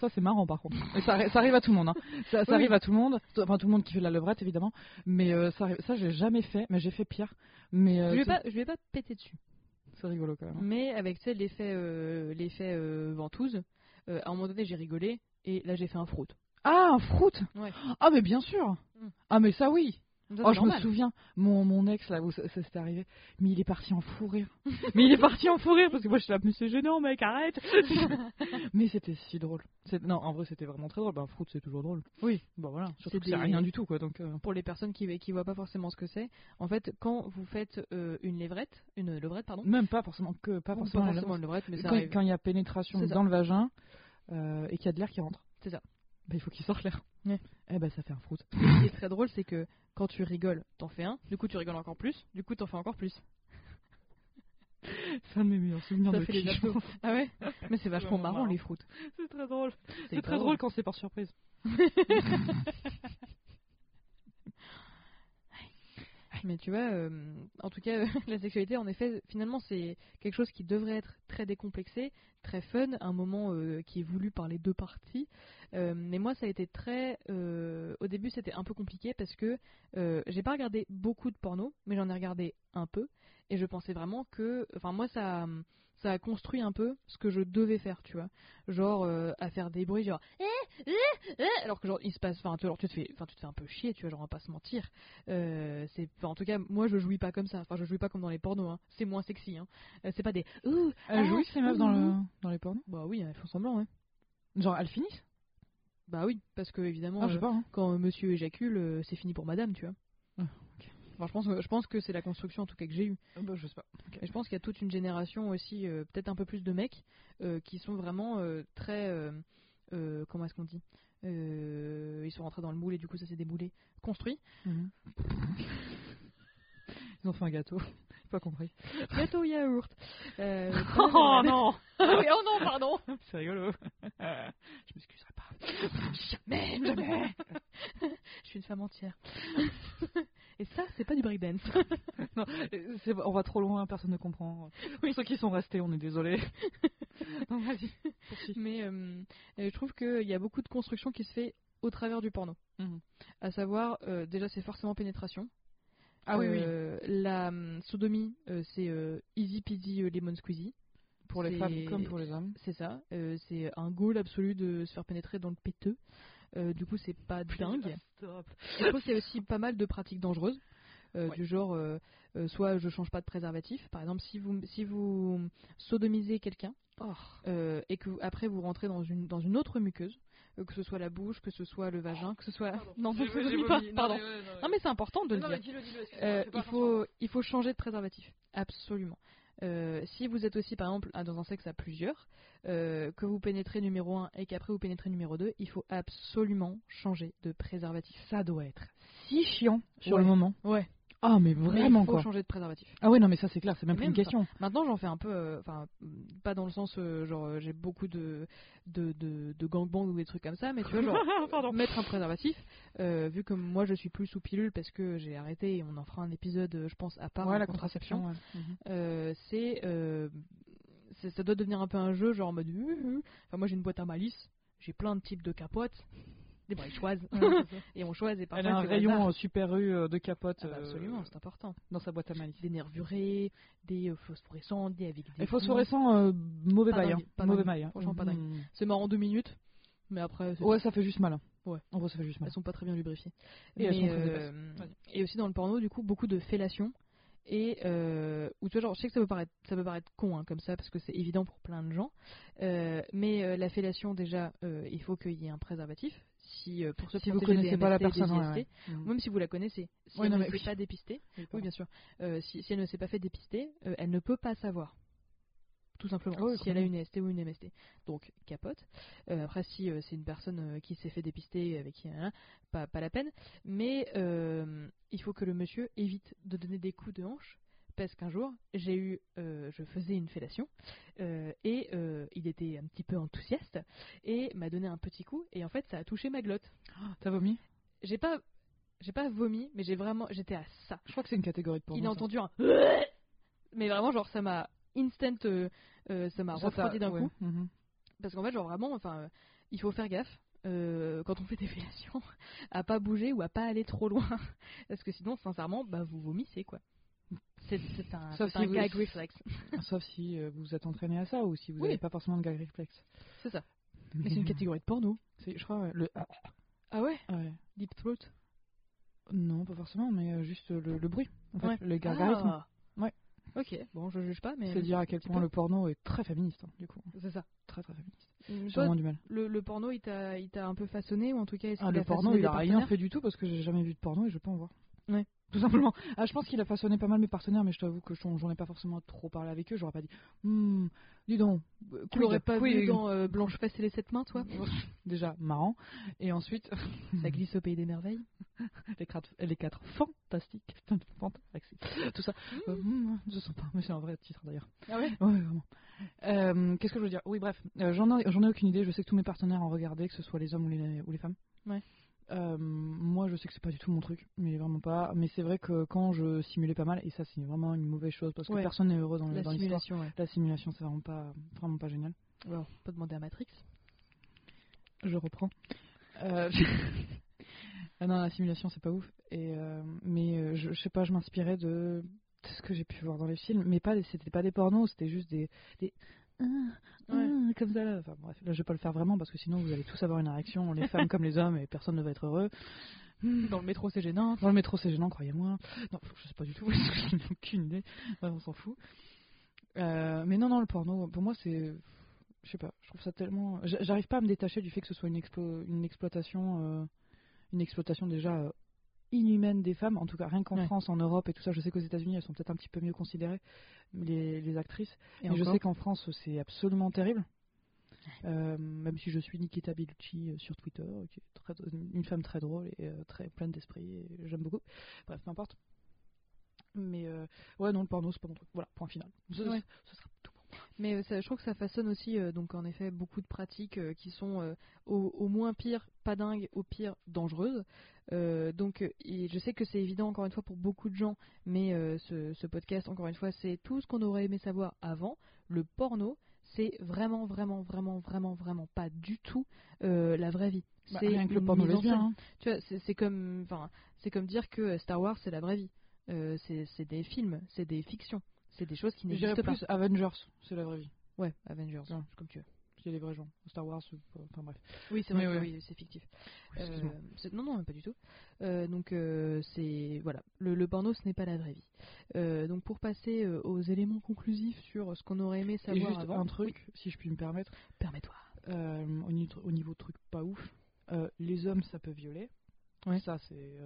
Ça, c'est marrant par contre. Ça, ça arrive à tout le monde. Hein. Ça, ça Oui. arrive à tout le monde. Enfin, tout le monde qui fait de la levrette, évidemment. Mais euh, ça, ça j'ai jamais fait. Mais j'ai fait pire. Mais euh, je vais pas, je vais pas péter dessus. c'est rigolo quand même. Mais avec tu sais, l'effet, l'effet euh, ventouse, euh, à un moment donné, j'ai rigolé et là, j'ai fait un fruit. Ah, un fruit Ouais. Ah, mais bien sûr Mm. Ah, mais ça, oui Oh, je me souviens, mon, mon ex, là où ça, ça s'était arrivé, mais il est parti en fou rire. mais il est parti en fou rire parce que moi, je suis là, mais c'est gênant, mec, arrête Mais c'était si drôle. Non, en vrai, c'était vraiment très drôle. Ben, fruit, c'est toujours drôle. Oui. Bon, voilà. Surtout que c'est des- rien du tout, quoi. Donc, euh, Pour les personnes qui qui voient pas forcément ce que c'est, en fait, quand vous faites euh, une levrette, une levrette, pardon, même pas forcément que, pas forcément, la forcément levrette, mais ça quand, il y a pénétration dans le vagin euh, et qu'il y a de l'air qui rentre. C'est ça. Ben, il faut qu'il sorte l'air. Ouais. Eh ben, ça fait un fruit. Ce qui est très drôle, c'est que quand tu rigoles, t'en fais un, du coup tu rigoles encore plus, du coup t'en fais encore plus. C'est un de mes meilleurs souvenirs Ça de fait les. Ah ouais? Mais c'est vachement marrant, marrant. les fruits. C'est très drôle. C'est très drôle quand c'est par surprise. Mais tu vois, euh, en tout cas, la sexualité, en effet, finalement, c'est quelque chose qui devrait être très décomplexé, très fun, un moment euh, qui est voulu par les deux parties. Euh, mais moi, ça a été très. au début, c'était un peu compliqué parce que j'ai pas regardé beaucoup de porno, mais j'en ai regardé un peu. Et je pensais vraiment que. Enfin, moi, ça. Ça a construit un peu ce que je devais faire, tu vois. Genre, euh, à faire des bruits, genre. Eh, eh, eh, alors que, genre, il se passe. Enfin, tu, alors, tu, te fais, enfin, tu te fais un peu chier, tu vois, genre, on va pas se mentir. Euh, c'est, en tout cas, moi, je jouis pas comme ça. Enfin, je jouis pas comme dans les pornos, hein. C'est moins sexy, hein. Euh, c'est pas des. Ouh, Elles ah, jouissent les meufs dans, le, dans les pornos? Bah oui, elles font semblant, ouais. Genre, elles finissent? Bah oui, parce que, évidemment, Ah, je sais pas. hein. quand monsieur éjacule, c'est fini pour madame, tu vois. Ah. Enfin, je pense, que- je pense que c'est la construction, en tout cas, que j'ai eue. Euh, bah, je sais pas. Et je pense qu'il y a toute une génération aussi, euh, peut-être un peu plus de mecs, euh, qui sont vraiment euh, très. euh, euh, comment est-ce qu'on dit Euh, Ils sont rentrés dans le moule et du coup ça s'est déboulé. Construit. Mhm. Ils ont fait un gâteau. Pas compris. Gâteau yaourt. Euh, Oh non Ah oui, oh non, pardon C'est rigolo. Je m'excuserai pas. Jamais, jamais Je suis une femme entière. et ça, c'est pas du breakdance. Non, on va trop loin, personne ne comprend. Oui, ceux qui sont restés, on est désolé. vas-y. Mais euh, je trouve qu'il y a beaucoup de construction qui se fait au travers du porno. Mhm. À savoir, euh, déjà, c'est forcément pénétration. Ah oui, oui. Euh, La hum, sodomie, euh, c'est euh, easy peasy euh, lemon squeezy. Pour les c'est- femmes comme pour les hommes. C'est ça. euh, c'est un goal absolu de se faire pénétrer dans le péteux. Euh, du coup, c'est pas dingue. Stop. Et y a aussi pas mal de pratiques dangereuses. euh, Ouais. du genre euh, euh, soit je change pas de préservatif. Par exemple, si vous si vous sodomisez quelqu'un euh, et que vous- après vous rentrez dans une dans une autre muqueuse, euh, que ce soit la bouche, que ce soit le vagin, que ce soit non, non, je ne pas, pardon. Non mais c'est important de le dire. Euh, il, faut, il faut changer de préservatif, absolument. Si vous êtes aussi, par exemple, dans un sexe à plusieurs, que vous pénétrez numéro 1 et qu'après vous pénétrez numéro 2, il faut absolument changer de préservatif. Ça doit être si chiant sur Ouais. le moment. Ouais, Ah, mais mais vraiment il faut quoi. changer de préservatif. Ah ouais, non, mais ça c'est clair, c'est même Et plus une même, question. Maintenant, j'en fais un peu, euh, enfin, pas dans le sens, euh, genre, euh, j'ai beaucoup de, de, de, de gangbang ou des trucs comme ça, mais tu vois, genre, mettre un préservatif, euh, vu que moi je suis plus sous pilule parce que j'ai arrêté et on en fera un épisode, je pense, à part Ouais, la contraception. contraception. ouais. Mhm. C'est ça doit devenir un peu un jeu genre en mode enfin moi j'ai une boîte à malice j'ai plein de types de capotes des brichoises et on choisit et Elle parfois a un rayon super U euh, de capote Ah bah, euh, absolument c'est important dans sa boîte à malice. des nervurés des euh, phosphorescents des avec des Et phosphorescent, euh, mauvais Pas bail. hein. Mauvais bail. hein. Franchement, pas dingue. Mhm. c'est marrant deux minutes mais après Ouais, ça fait juste mal. hein. Ouais. En gros, ça fait juste mal. elles sont pas très bien lubrifiées Et elles Mais, sont très euh, épaisses. Vas-y. et aussi dans le porno du coup beaucoup de fellation et euh, ou tu vois genre je sais que ça peut paraître ça peut paraître con hein, comme ça parce que c'est évident pour plein de gens euh, mais euh, la fellation déjà euh, il faut qu'il y ait un préservatif si euh, pour se Si vous connaissez des pas la personne, IST, ouais. Mhm. même si vous la connaissez si Ouais, elle non, ne s'est oui. pas dépistée Oui, bien sûr. Euh, si, si elle ne s'est pas fait dépister euh, elle ne peut pas savoir. Tout simplement. Ah si elle a une ST ou une MST donc capote. Euh, après si c'est une personne qui s'est fait dépister avec qui hein, pas, pas la peine. Mais il faut que le monsieur évite de donner des coups de hanche parce qu'un jour j'ai eu euh, je faisais une fellation euh, et euh, il était un petit peu enthousiaste et m'a donné un petit coup et en fait ça a touché ma glotte. Ah, T'as vomi? J'ai pas j'ai pas vomi mais j'ai vraiment j'étais à ça. Je crois que c'est une catégorie de il a entendu un mais vraiment genre ça m'a instant ça m'a refroidi d'un ouais. coup. Mhm. parce qu'en fait genre vraiment enfin il faut faire gaffe euh, quand on fait des fellations à pas bouger ou à pas aller trop loin. Parce que sinon sincèrement bah vous vomissez quoi c'est un, Sauf si un vous- gag reflex Sauf si euh, vous êtes entraîné à ça ou si vous Oui. n'avez pas forcément de gag réflexe. c'est ça mais c'est une catégorie de porno Je crois, le. ah, ouais? Ouais. deep throat? Non, pas forcément, mais euh, juste le, le bruit. En fait, Ouais. le gargarisme. Ah. Ouais. ok bon je juge pas mais C'est dire à quel point peu. le porno est très féministe, hein, du coup. c'est ça Très très féministe. Hum, J'ai vraiment du mal. le, le porno il t'a il t'a un peu façonné ou en tout cas est-ce Ah, le porno, il a rien fait du tout parce que j'ai jamais vu de porno et je peux en voir. Ouais. Tout simplement. Ah, je pense qu'il a façonné pas mal mes partenaires, mais je t'avoue que j'en ai pas forcément trop parlé avec eux. J'aurais pas dit, Hmm, dis donc, tu l'aurais quid, pas quid. vu dans euh, Blanche Fesse et les sept mains toi Déjà marrant. Et ensuite, ça glisse au pays des merveilles les quatre, les quatre fantastiques. Fantastiques. Tout ça. Euh, hmm, je sens pas, mais c'est un vrai titre d'ailleurs. ah ouais Ouais, vraiment. Euh, Qu'est-ce que je veux dire? Oui, bref, j'en ai, j'en ai aucune idée. Je sais que tous mes partenaires en regardaient, que ce soit les hommes ou les, ou les femmes. Ouais. Euh, moi, je sais que c'est pas du tout mon truc, mais vraiment pas. Mais c'est vrai que quand je simulais pas mal, et ça, c'est vraiment une mauvaise chose parce que Ouais. personne n'est heureux dans, la dans simulation ouais La simulation, c'est vraiment pas, vraiment pas génial. Alors, on peut demander à Matrix. Je reprends. Euh, ah non, la simulation, c'est pas ouf. Et euh, mais je, je sais pas, je m'inspirais de, de ce que j'ai pu voir dans les films, mais pas, c'était pas des pornos, c'était juste des, des Ouais. comme ça là. Enfin bref, là je vais pas le faire vraiment parce que sinon vous allez tous avoir une réaction, les femmes comme les hommes, et personne ne va être heureux. Dans le métro, c'est gênant. Dans le métro, c'est gênant, croyez-moi. Non, je sais pas du tout, je n'ai aucune idée. On s'en fout. Euh, mais non, non, le porno, pour moi, c'est. Je sais pas, je trouve ça tellement. j'a- J'arrive pas à me détacher du fait que ce soit une, explo- une exploitation. euh, Une exploitation déjà euh, inhumaine des femmes, en tout cas rien qu'en Ouais. France, en Europe et tout ça. Je sais qu'aux États-Unis, elles sont peut-être un petit peu mieux considérées, les, les actrices. Et mais je sais qu'en France, c'est absolument terrible. Euh, même si je suis Nikita Bellucci euh, sur Twitter, euh, qui est très- une femme très drôle et très pleine d'esprit, et j'aime beaucoup. Bref, peu importe. Mais euh, ouais, non, le porno, c'est pas mon truc. Voilà, point final. Ce, Ouais. ce sera tout pour moi. Mais ça, je trouve que ça façonne aussi, euh, donc en effet, beaucoup de pratiques euh, qui sont au, au moins pire, pas dingues, au pire dangereuses. Euh, donc, euh, et je sais que c'est évident encore une fois pour beaucoup de gens, mais euh, ce, ce podcast, encore une fois, c'est tout ce qu'on aurait aimé savoir avant. Le porno, c'est vraiment, vraiment, vraiment, vraiment, vraiment pas du tout euh, la vraie vie. Bah, c'est rien que le porno lesbien. hein. Tu vois, c'est comme, enfin, c'est comme dire que Star Wars c'est la vraie vie. C'est des films, c'est des fictions, c'est des choses qui n'existent pas. plus Avengers, c'est la vraie vie. Ouais, Avengers, Ouais. comme tu veux. Qu'il y a des vrais gens. Star Wars, enfin bref. Oui, c'est vrai, ouais. oui, c'est fictif. Euh, non, non, pas du tout. Euh, donc, euh, c'est. Voilà, le, le porno, ce n'est pas la vraie vie. Donc, pour passer aux éléments conclusifs sur ce qu'on aurait aimé Et savoir juste avant. un truc, si je puis me permettre, Permets-toi. au, niveau, au niveau de trucs pas ouf, les hommes ça peut violer. Ouais. Ça c'est.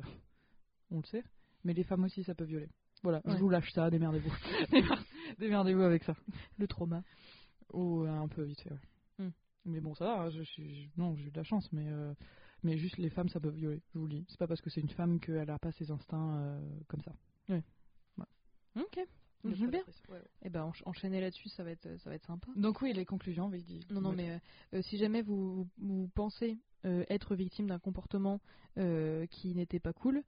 on le sait. Mais les femmes aussi ça peut violer. Voilà, Ouais. je vous lâche ça, démerdez-vous. démerdez-vous avec ça. Le trauma. Ou euh, un peu vite fait, ouais. Hmm. Mais bon, ça va, hein, je je- Non, j'ai eu de la chance, mais. euh, Mais juste les femmes, ça peut violer, je vous le dis. C'est pas parce que c'est une femme qu'elle a pas ses instincts euh, comme ça. Ok. Ouais, ouais. Et ben, ench- enchaîner là-dessus, ça va être, ça va être sympa. Donc oui, les conclusions. Non, non, mais euh, si jamais vous, vous, vous pensez être victime d'un comportement qui n'était pas cool,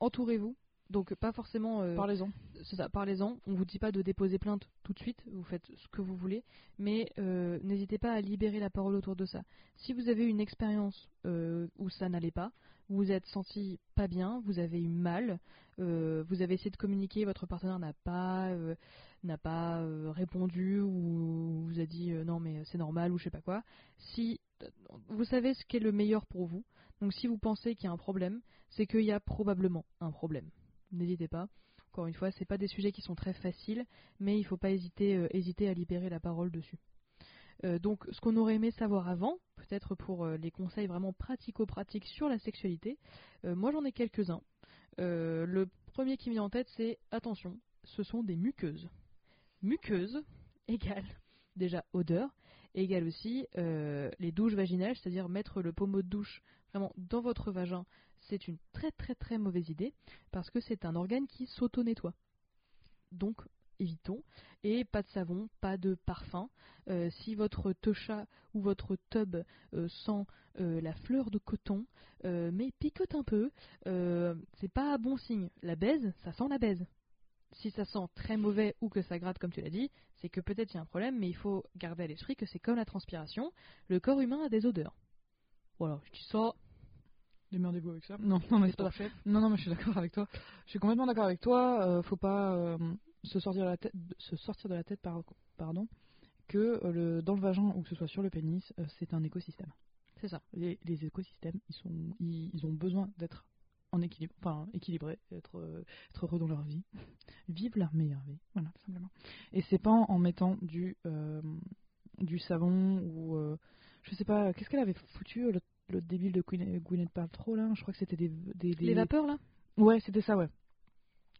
entourez-vous. Donc, pas forcément. euh, Parlez-en. c'est ça, parlez-en. On vous dit pas de déposer plainte tout de suite, vous faites ce que vous voulez, mais euh, n'hésitez pas à libérer la parole autour de ça. Si vous avez une expérience euh, où ça n'allait pas, vous vous êtes senti pas bien, vous avez eu mal, euh, vous avez essayé de communiquer, votre partenaire n'a pas euh, n'a pas euh, répondu ou vous a dit non mais c'est normal ou je sais pas quoi. Si vous savez ce qui est le meilleur pour vous, donc si vous pensez qu'il y a un problème, c'est qu'il y a probablement un problème. N'hésitez pas. Encore une fois, c'est pas des sujets qui sont très faciles, mais il faut pas hésiter, euh, hésiter à libérer la parole dessus. Euh, donc, ce qu'on aurait aimé savoir avant, peut-être pour euh, les conseils vraiment pratico-pratiques sur la sexualité, moi j'en ai quelques-uns. Le premier qui me vient en tête, c'est attention, ce sont des muqueuses. Muqueuses égale déjà odeur, égale aussi euh, les douches vaginales, c'est-à-dire mettre le pommeau de douche vraiment dans votre vagin, c'est une très très très mauvaise idée parce que c'est un organe qui s'auto-nettoie. Donc évitons. Et pas de savon, pas de parfum. Euh, si votre techa ou votre tub euh, sent la fleur de coton, mais picote un peu, c'est pas bon signe. La baise, ça sent la baise. Si ça sent très mauvais ou que ça gratte comme tu l'as dit, c'est que peut-être il y a un problème, mais il faut garder à l'esprit que c'est comme la transpiration, le corps humain a des odeurs. Voilà, je dis ça, Démerdez-vous avec ça. Non, non, mais c'est pas. Non, non, mais je suis d'accord avec toi. Je suis complètement d'accord avec toi. euh, faut pas euh, se sortir de la tête, se sortir de la tête, par- pardon, que euh, le, dans le vagin ou que ce soit sur le pénis, euh, c'est un écosystème. C'est ça. Les, les écosystèmes, ils sont, ils, ils ont besoin d'être en équilibre, enfin équilibrés, être, euh, être heureux dans leur vie, vivre leur meilleure vie, voilà, tout simplement. Et c'est pas en, mettant du, euh, du savon ou, euh, je sais pas, qu'est-ce qu'elle avait foutu euh, le, le débile de Gwyneth, Gwyneth Paltrow là Je crois que c'était des, des, des- Les vapeurs là? Ouais, c'était ça, ouais.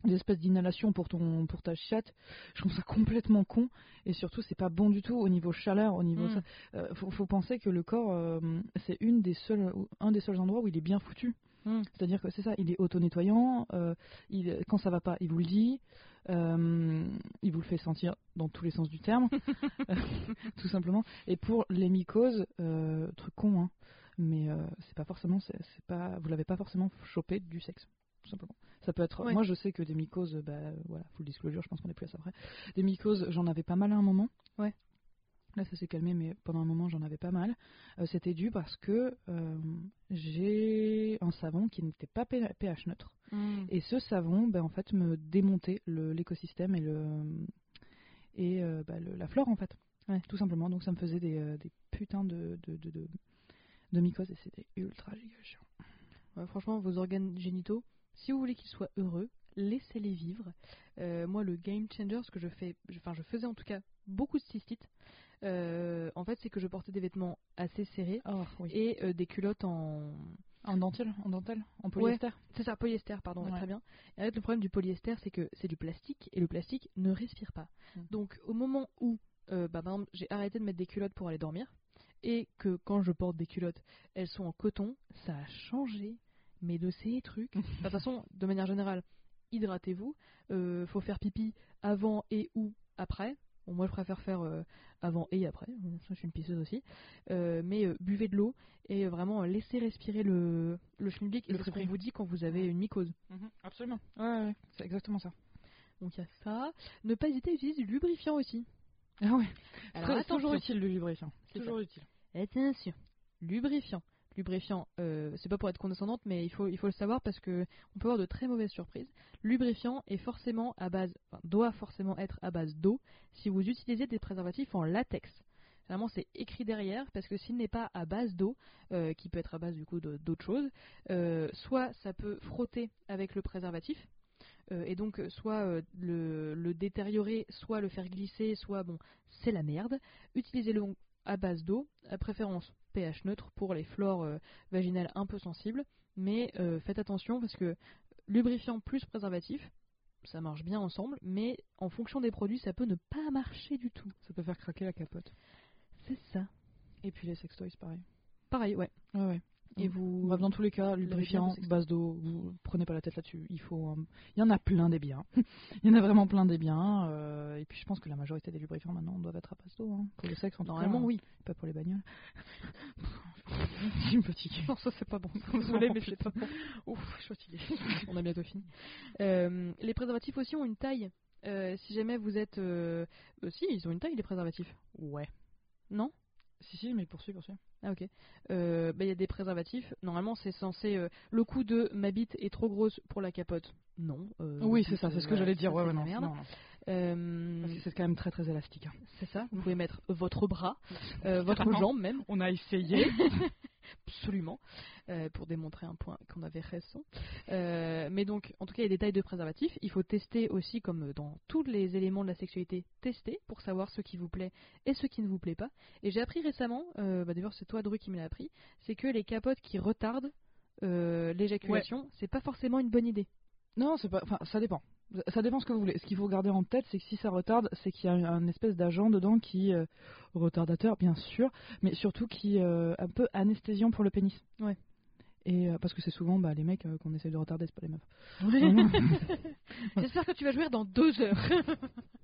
Des espèces d'inhalation pour ton pour ta chatte. Je trouve ça complètement con et surtout c'est pas bon du tout au niveau chaleur, au niveau Mm. ça. Euh, faut, faut penser que le corps c'est une des seules ou- un des seuls endroits où il est bien foutu. Mm. C'est-à-dire que c'est ça, il est auto-nettoyant, euh, il, quand ça va pas, il vous le dit, euh, il vous le fait sentir dans tous les sens du terme, tout simplement. Et pour les mycoses, euh, truc con, hein, mais c'est pas forcément, c'est c'est pas, vous l'avez pas forcément chopé du sexe, tout simplement. Ça peut être, Ouais. moi je sais que des mycoses, bah voilà, full disclosure, je pense qu'on est plus à ça après. Des mycoses, j'en avais pas mal à un moment. Ouais. Là, ça s'est calmé, mais pendant un moment, j'en avais pas mal. Euh, C'était dû parce que euh, j'ai un savon qui n'était pas pH neutre. Mm. Et ce savon, ben, en fait, me démontait l'écosystème et, le, et euh, bah, le- la flore, en fait. Ouais, tout simplement. Donc, ça me faisait des, des putains de, de, de, de, de mycoses et c'était ultra giga chiant. Ouais, franchement, vos organes génitaux, si vous voulez qu'ils soient heureux, laissez-les vivre. Moi, le game changer, ce que je fais, je- enfin, je faisais en tout cas beaucoup de cystites. Euh, en fait, c'est que je portais des vêtements assez serrés Oh, oui. et euh, des culottes en. En dentelle En dentelle En polyester C'est ça, polyester, pardon, ouais, très bien. Et en fait, le problème du polyester, c'est que c'est du plastique et le plastique ne respire pas. Mm. Donc, au moment où, euh, bah, par exemple, j'ai arrêté de mettre des culottes pour aller dormir et que quand je porte des culottes, elles sont en coton, ça a changé, mais de ces trucs. Enfin, De toute façon, de manière générale, hydratez-vous. Euh, faut faire pipi avant et ou après. Bon, moi, je préfère faire euh, avant et après. Je suis une pisseuse aussi. Euh, mais euh, buvez de l'eau et vraiment laissez respirer le, le schmilblick. Et Le c'est ce qu'on vous dit quand vous avez une mycose. Absolument. Ouais, c'est exactement ça. Donc il y a ça. Ne pas hésiter à utiliser du lubrifiant aussi. Ah ouais. Alors toujours utile le lubrifiant. C'est Toujours utile. Attention. Lubrifiant. Lubrifiant, euh, c'est pas pour être condescendante, mais il faut, il faut le savoir parce que on peut avoir de très mauvaises surprises. Lubrifiant est forcément à base, doit forcément être à base d'eau si vous utilisez des préservatifs en latex. Vraiment, c'est écrit derrière parce que s'il n'est pas à base d'eau, euh, qui peut être à base du coup d'autres choses, euh, soit ça peut frotter avec le préservatif. et donc, soit le, le détériorer, soit le faire glisser, soit bon, c'est la merde. Utilisez-le à base d'eau, à préférence pH neutre pour les flores euh, vaginales un peu sensibles. Mais euh, faites attention parce que lubrifiant plus préservatif, ça marche bien ensemble, mais en fonction des produits, ça peut ne pas marcher du tout. Ça peut faire craquer la capote. C'est ça. Et puis les sextoys, pareil. Pareil, ouais. Ouais, ouais. Et Mm. vous. Bref, dans tous les cas, lubrifiant, base d'eau, vous prenez pas la tête là-dessus. Il faut, euh, il y en a plein des biens. il y en a vraiment plein des biens. euh, et puis je pense que la majorité des lubrifiants maintenant doivent être à base d'eau. hein, pour le sexe, en tout Normalement, cas, oui. Pas pour les bagnoles. je me fatigue. Non, ça c'est pas bon. Désolé, mais c'est pas bon. Ouf, je suis fatiguée. On a bientôt fini. Euh, les préservatifs aussi ont une taille. Euh, si jamais vous êtes. si, ils ont une taille, les préservatifs. Ouais. Non? Si, si, mais poursuis, poursuis. Ah, ok. Euh, bah, Il y a des préservatifs. Normalement, c'est censé. euh, le coup de ma bite est trop grosse pour la capote. Non. euh, oui, c'est ça, c'est ce que j'allais dire. Ouais, ouais, non, merde. non, non. Euh, c'est quand même très très élastique. hein. c'est ça. Vous pouvez mettre votre bras, euh, votre jambe même. On a essayé. Absolument, euh, pour démontrer un point qu'on avait raison. Mais donc, en tout cas, il y a des tailles de préservatifs. Il faut tester aussi, comme dans tous les éléments de la sexualité, tester pour savoir ce qui vous plaît et ce qui ne vous plaît pas. Et j'ai appris récemment, bah d'ailleurs c'est toi Dru qui me l'a appris, c'est que les capotes qui retardent l'éjaculation, c'est pas forcément une bonne idée. Non, c'est pas. Enfin, ça dépend. Ça dépend ce que vous voulez. Ce qu'il faut garder en tête, c'est que si ça retarde, c'est qu'il y a un, espèce d'agent dedans qui euh, retardateur, bien sûr, mais surtout qui euh, un peu anesthésiant pour le pénis. Ouais. Et euh, parce que c'est souvent bah, les mecs euh, qu'on essaie de retarder, c'est pas les meufs. J'espère que tu vas jouer dans deux heures.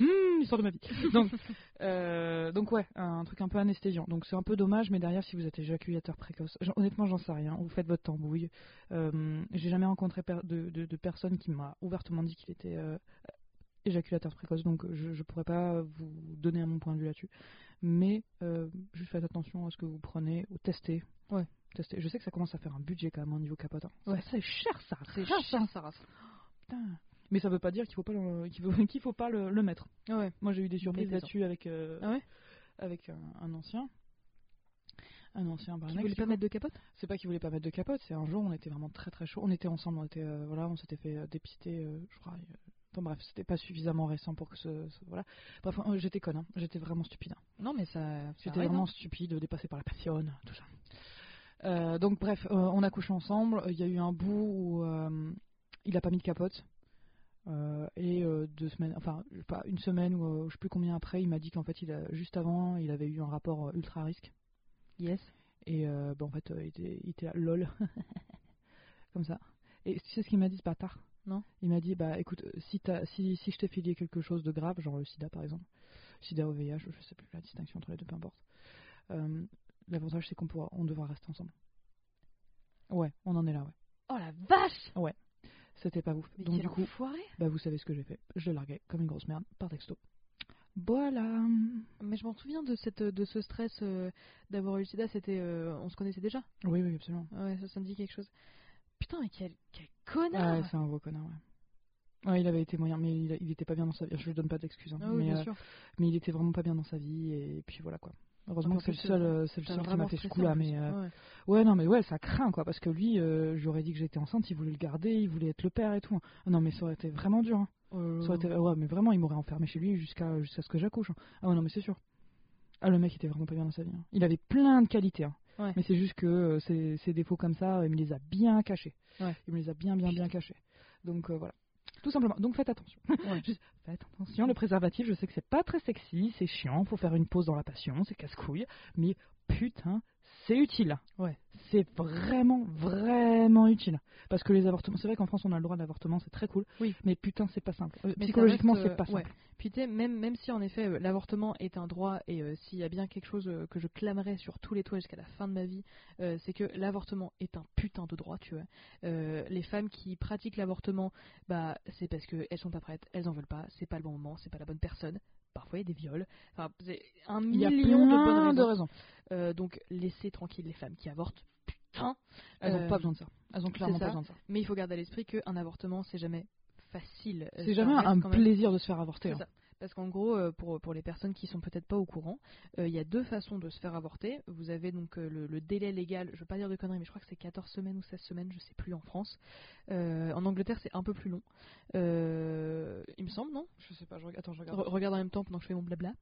Hum, l'histoire de ma vie. Donc, euh, donc ouais, un truc un peu anesthésiant. Donc c'est un peu dommage, mais derrière, si vous êtes éjaculateur précoce, honnêtement, j'en sais rien. Vous faites votre tambouille. Euh, J'ai jamais rencontré de, de, de personne qui m'a ouvertement dit qu'il était euh, éjaculateur précoce, donc je, je pourrais pas vous donner mon point de vue là-dessus. Mais juste faites attention à ce que vous prenez ou testez. Ouais. Testez. Je sais que ça commence à faire un budget quand même au niveau capote. hein. Ouais. C'est cher ça. C'est cher, cher, ça. Putain. Mais ça veut pas dire qu'il faut pas le, qu'il faut, qu'il faut pas le, le mettre. Ouais. Moi j'ai eu des surprises là-dessus avec, euh, Ah ouais avec un, un ancien. Un ancien Tu exemple. voulais pas mettre de capote? C'est pas qu'il voulait pas mettre de capote, c'est un jour on était vraiment très très chaud. On était ensemble, on était euh, voilà, on s'était fait euh, dépister, euh, je crois. Enfin bref, c'était pas suffisamment récent pour que ce, ce- voilà. Bref, euh, j'étais conne, hein. j'étais vraiment stupide. hein. Non, mais ça. J'étais arrive, vraiment hein. stupide, dépassé par la passion, tout ça. Euh, donc bref, euh, on a couché ensemble. Il y a eu un bout où il a pas mis de capote. Euh, et euh, deux semaines, enfin pas une semaine ou euh, je sais plus combien après, il m'a dit qu'en fait, il a, juste avant, il avait eu un rapport ultra risque. Yes. Et bah, en fait, il, était, il était là, lol, comme ça. Et tu sais ce qu'il m'a dit ce bâtard? Non. Il m'a dit bah écoute, si, t'as- si, si je t'ai filé quelque chose de grave, genre le sida par exemple, sida au VIH, je sais plus la distinction entre les deux, peu importe. L'avantage c'est qu'on pourra, on devra rester ensemble. Ouais, on en est là, ouais. Oh la vache C'était pas ouf. Mais Donc du coup, enfoiré bah vous savez ce que j'ai fait. Je l'ai largué comme une grosse merde par texto. Voilà. Mais je m'en souviens de, cette, de ce stress euh, d'avoir eu le sida, c'était, euh, on se connaissait déjà. Oui, oui, absolument. Ouais, ça, ça me dit quelque chose. Putain, mais quel, quel connard Ouais, c'est un gros connard, ouais. Ouais, il avait été moyen, mais il, il était pas bien dans sa vie. Je lui donne pas d'excuses. hein. Ah oui, mais, bien euh, sûr. mais il était vraiment pas bien dans sa vie, et puis voilà quoi. Heureusement que c'est le seul, euh, c'est le seul qui m'a fait ce coup-là. Mais euh, Ouais. ouais, non, mais ouais, ça craint quoi, parce que lui, euh, j'aurais dit que j'étais enceinte, il voulait le garder, il voulait être le père et tout. Ah non, mais ça aurait été vraiment dur. hein. Oh Ça aurait été- ouais, mais vraiment, il m'aurait enfermé chez lui jusqu'à jusqu'à ce que j'accouche. hein. Ah ouais, non, mais c'est sûr. Ah, le mec était vraiment pas bien dans sa vie. hein. Il avait plein de qualités. hein. Ouais. Mais c'est juste que ses, défauts comme ça, il me les a bien cachés. Ouais. Il me les a bien, bien, bien cachés. Donc voilà. Tout simplement. Donc faites attention. Ouais. Juste, faites attention. Le préservatif, je sais que c'est pas très sexy, c'est chiant, faut faire une pause dans la passion, c'est casse-couille. Mais putain, c'est utile. Ouais. C'est vraiment, vraiment utile. Parce que les avortements, c'est vrai qu'en France on a le droit d'avortement, c'est très cool. Oui. Mais putain, c'est pas simple. Euh, psychologiquement, c'est pas euh, ouais. simple. Puis tu sais, même, même si en effet euh, l'avortement est un droit et euh, s'il y a bien quelque chose que je clamerais sur tous les toits jusqu'à la fin de ma vie, euh, c'est que l'avortement est un putain de droit, tu vois. Les femmes qui pratiquent l'avortement, bah c'est parce qu'elles sont pas prêtes, elles en veulent pas, c'est pas le bon moment, c'est pas la bonne personne. Parfois il y a des viols, enfin c'est un Il y a million de bonnes plein raisons. de raisons. Euh, Euh, donc laissez tranquille les femmes qui avortent. Putain. Elles Euh, n'ont pas besoin de ça. Elles ont clairement ça. pas besoin de ça. Mais il faut garder à l'esprit qu'un avortement c'est jamais facile. Euh, C'est jamais un plaisir de se faire avorter. Hein. Parce qu'en gros, euh, pour, pour les personnes qui sont peut-être pas au courant, euh, il y a deux façons de se faire avorter. Vous avez donc euh, le, le délai légal, je veux pas dire de conneries, mais je crois que c'est 14 semaines ou 16 semaines, je sais plus en France. Euh, en Angleterre, c'est un peu plus long. Euh, il me semble, non? Je sais pas, je regarde. Attends, je Re- regarde. regarde en même temps pendant que je fais mon blabla.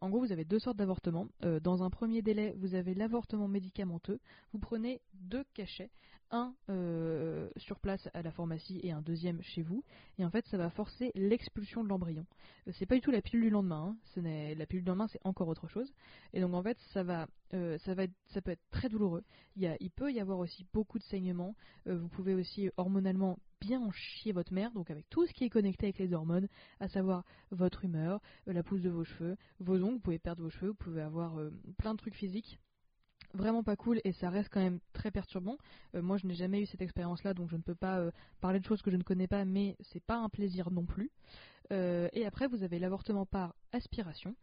En gros, vous avez deux sortes d'avortements. Dans un premier délai, vous avez l'avortement médicamenteux. Vous prenez deux cachets, un euh, sur place à la pharmacie et un deuxième chez vous. Et en fait, ça va forcer l'expulsion de l'embryon. Euh, c'est pas du tout la pilule du lendemain. hein. Ce n'est la pilule du lendemain, c'est encore autre chose. Et donc en fait, ça va, euh, ça va, ça peut être très douloureux. Il, peut y avoir aussi beaucoup de saignements. Vous pouvez aussi hormonalement bien en chier votre mère, donc avec tout ce qui est connecté avec les hormones, à savoir votre humeur, la pousse de vos cheveux, vos ongles, vous pouvez perdre vos cheveux, vous pouvez avoir plein de trucs physiques. Vraiment pas cool et ça reste quand même très perturbant. Euh, moi je n'ai jamais eu cette expérience là donc je ne peux pas euh, parler de choses que je ne connais pas mais c'est pas un plaisir non plus. Euh, et après vous avez l'avortement par aspiration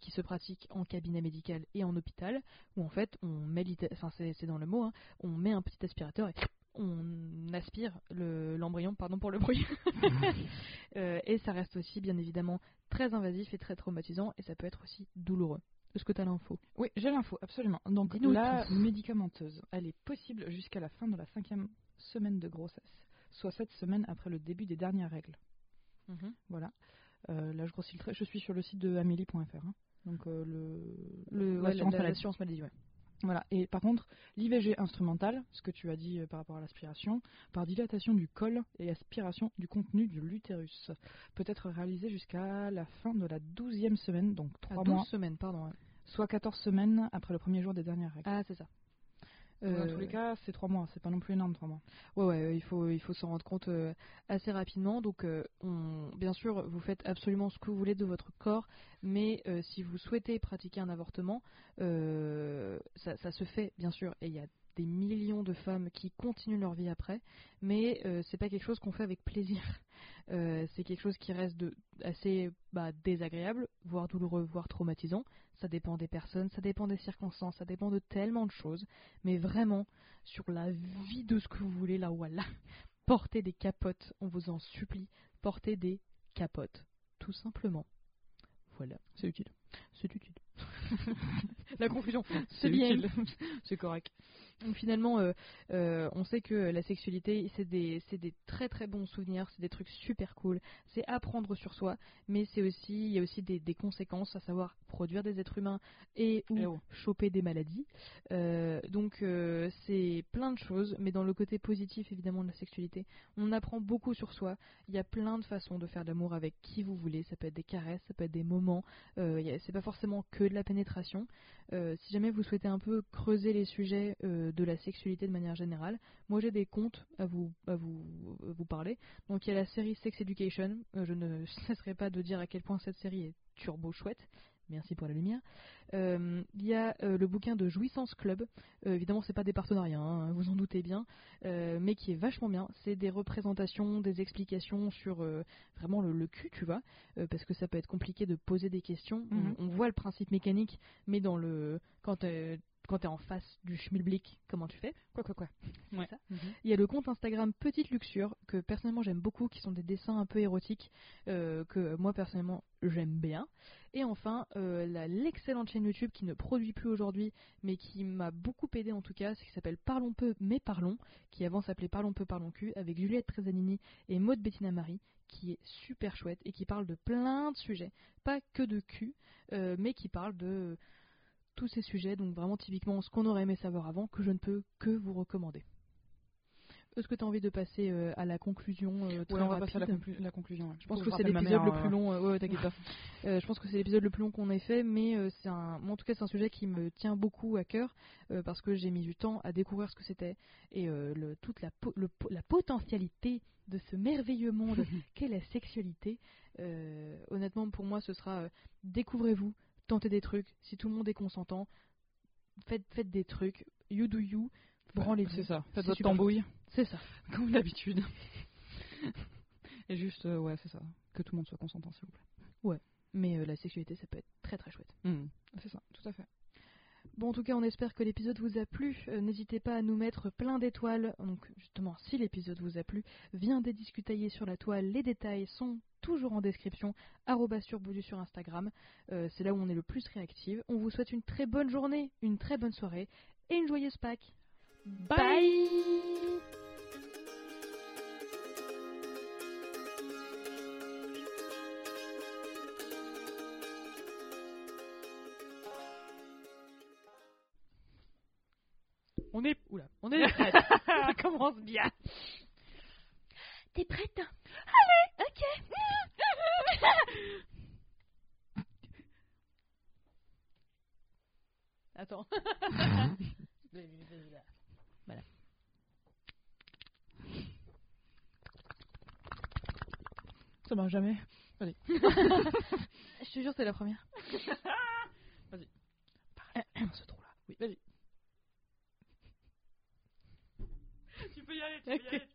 qui se pratique en cabinet médical et en hôpital où en fait on met enfin c'est dans le mot hein, on met un petit aspirateur et on aspire le- l'embryon, pardon pour le bruit. Et ça reste aussi bien évidemment très invasif et très traumatisant et ça peut être aussi douloureux. Est-ce que tu as l'info? Oui, j'ai l'info, absolument. Donc la tout. médicamenteuse, elle est possible jusqu'à la fin de la cinquième semaine de grossesse, soit sept semaines après le début des dernières règles. Voilà. Euh, là, je grossis le trait. Je suis sur le site de amélie.fr. hein. Donc euh, le, Le, ouais, l'assurance maladie, ouais. Voilà. Et par contre, l'IVG instrumental, ce que tu as dit euh, par rapport à l'aspiration, par dilatation du col et aspiration du contenu de l'utérus, peut être réalisé jusqu'à la fin de la douzième semaine, donc trois 12 mois, semaines, pardon. ouais. soit 14 semaines après le premier jour des dernières règles. Ah, c'est ça. Dans Euh, tous les cas, c'est trois mois. C'est pas non plus énorme, trois mois. Ouais, ouais, euh, il faut, il faut s'en rendre compte euh, assez rapidement. Donc, euh, on, bien sûr, vous faites absolument ce que vous voulez de votre corps, mais euh, si vous souhaitez pratiquer un avortement, euh, ça, ça se fait, bien sûr, et il y a des millions de femmes qui continuent leur vie après, mais euh, c'est pas quelque chose qu'on fait avec plaisir. Euh, c'est quelque chose qui reste de, assez bah, désagréable, voire douloureux, voire traumatisant. Ça dépend des personnes, ça dépend des circonstances, ça dépend de tellement de choses. Mais vraiment, sur la vie de ce que vous voulez, là, voilà, portez des capotes, on vous en supplie, portez des capotes, tout simplement. Voilà, C'est utile. c'est utile. la conclusion, C'est bien. c'est correct. Donc finalement, euh, euh, on sait que la sexualité, c'est des, c'est des très très bons souvenirs, c'est des trucs super cool, c'est apprendre sur soi, mais c'est aussi, il y a aussi des, des conséquences, à savoir produire des êtres humains et ou Eh oh. choper des maladies. Euh, donc c'est plein de choses, mais dans le côté positif évidemment de la sexualité, on apprend beaucoup sur soi. Il y a plein de façons de faire de l'amour avec qui vous voulez. Ça peut être des caresses, ça peut être des moments. C'est pas forcément que de la pénétration. Euh, si jamais vous souhaitez un peu creuser les sujets euh, de la sexualité de manière générale, moi j'ai des comptes à vous, à vous, vous parler. Donc il y a la série Sex Education. Euh, je ne cesserai pas de dire à quel point cette série est turbo chouette. Merci pour la lumière. Euh, Il y a euh, le bouquin de Jouissance Club. Euh, évidemment, c'est pas des partenariats, hein, vous en doutez bien, euh, mais qui est vachement bien. C'est des représentations, des explications sur vraiment le, le cul, tu vois, parce que ça peut être compliqué de poser des questions. Mhm. on, on voit le principe mécanique, mais dans le quand quand t'es en face du schmilblick, comment tu fais Quoi, quoi, quoi. Ouais. Il y a le compte Instagram Petite Luxure que personnellement j'aime beaucoup, qui sont des dessins un peu érotiques euh, que moi personnellement j'aime bien. Et enfin euh, l'excellente chaîne YouTube qui ne produit plus aujourd'hui, mais qui m'a beaucoup aidé en tout cas, qui s'appelle Parlons peu mais parlons, qui avant s'appelait Parlons peu parlons cul, avec Juliette Trezanini et Maud Bettina Marie, qui est super chouette et qui parle de plein de sujets, pas que de cul, euh, mais qui parle de tous ces sujets, donc vraiment typiquement ce qu'on aurait aimé savoir avant, que je ne peux que vous recommander. Est-ce que tu as envie de passer euh, à la conclusion euh, très Ouais, on va rapide passer à la, conclu- la conclusion. ouais. Je pense je mère, euh, long. euh, ouais, pas. Euh, je pense que c'est l'épisode le plus long qu'on ait fait, mais euh, c'est un, en tout cas, c'est un sujet qui me tient beaucoup à cœur euh, parce que j'ai mis du temps à découvrir ce que c'était et euh, le, toute la, po- le po- la potentialité de ce merveilleux monde qu'est la sexualité. Euh, honnêtement, pour moi, ce sera euh, découvrez-vous, tentez des trucs. Si tout le monde est consentant, faites, faites des trucs. You do you. Branlez-vous. C'est ça. Faites votre tambouille, C'est ça. comme d'habitude. Et juste, euh, ouais, c'est ça. Que tout le monde soit consentant, s'il vous plaît. Mais euh, la sexualité, ça peut être très très chouette. C'est ça, tout à fait. Bon, en tout cas, on espère que l'épisode vous a plu. Euh, N'hésitez pas à nous mettre plein d'étoiles. Donc, justement, si l'épisode vous a plu, viendez discutailler sur la toile. Les détails sont toujours en description. arobase surboudu sur Instagram. Euh, C'est là où on est le plus réactif. On vous souhaite une très bonne journée, une très bonne soirée et une joyeuse Pâques. Bye On est. Oula, on est prête. Ça commence bien. T'es prête? Allez, Ok. Attends. voilà. Ça marche jamais. Je te jure, c'est la première. Vas-y. Ce trou là. Oui, vas-y. Tu peux y aller,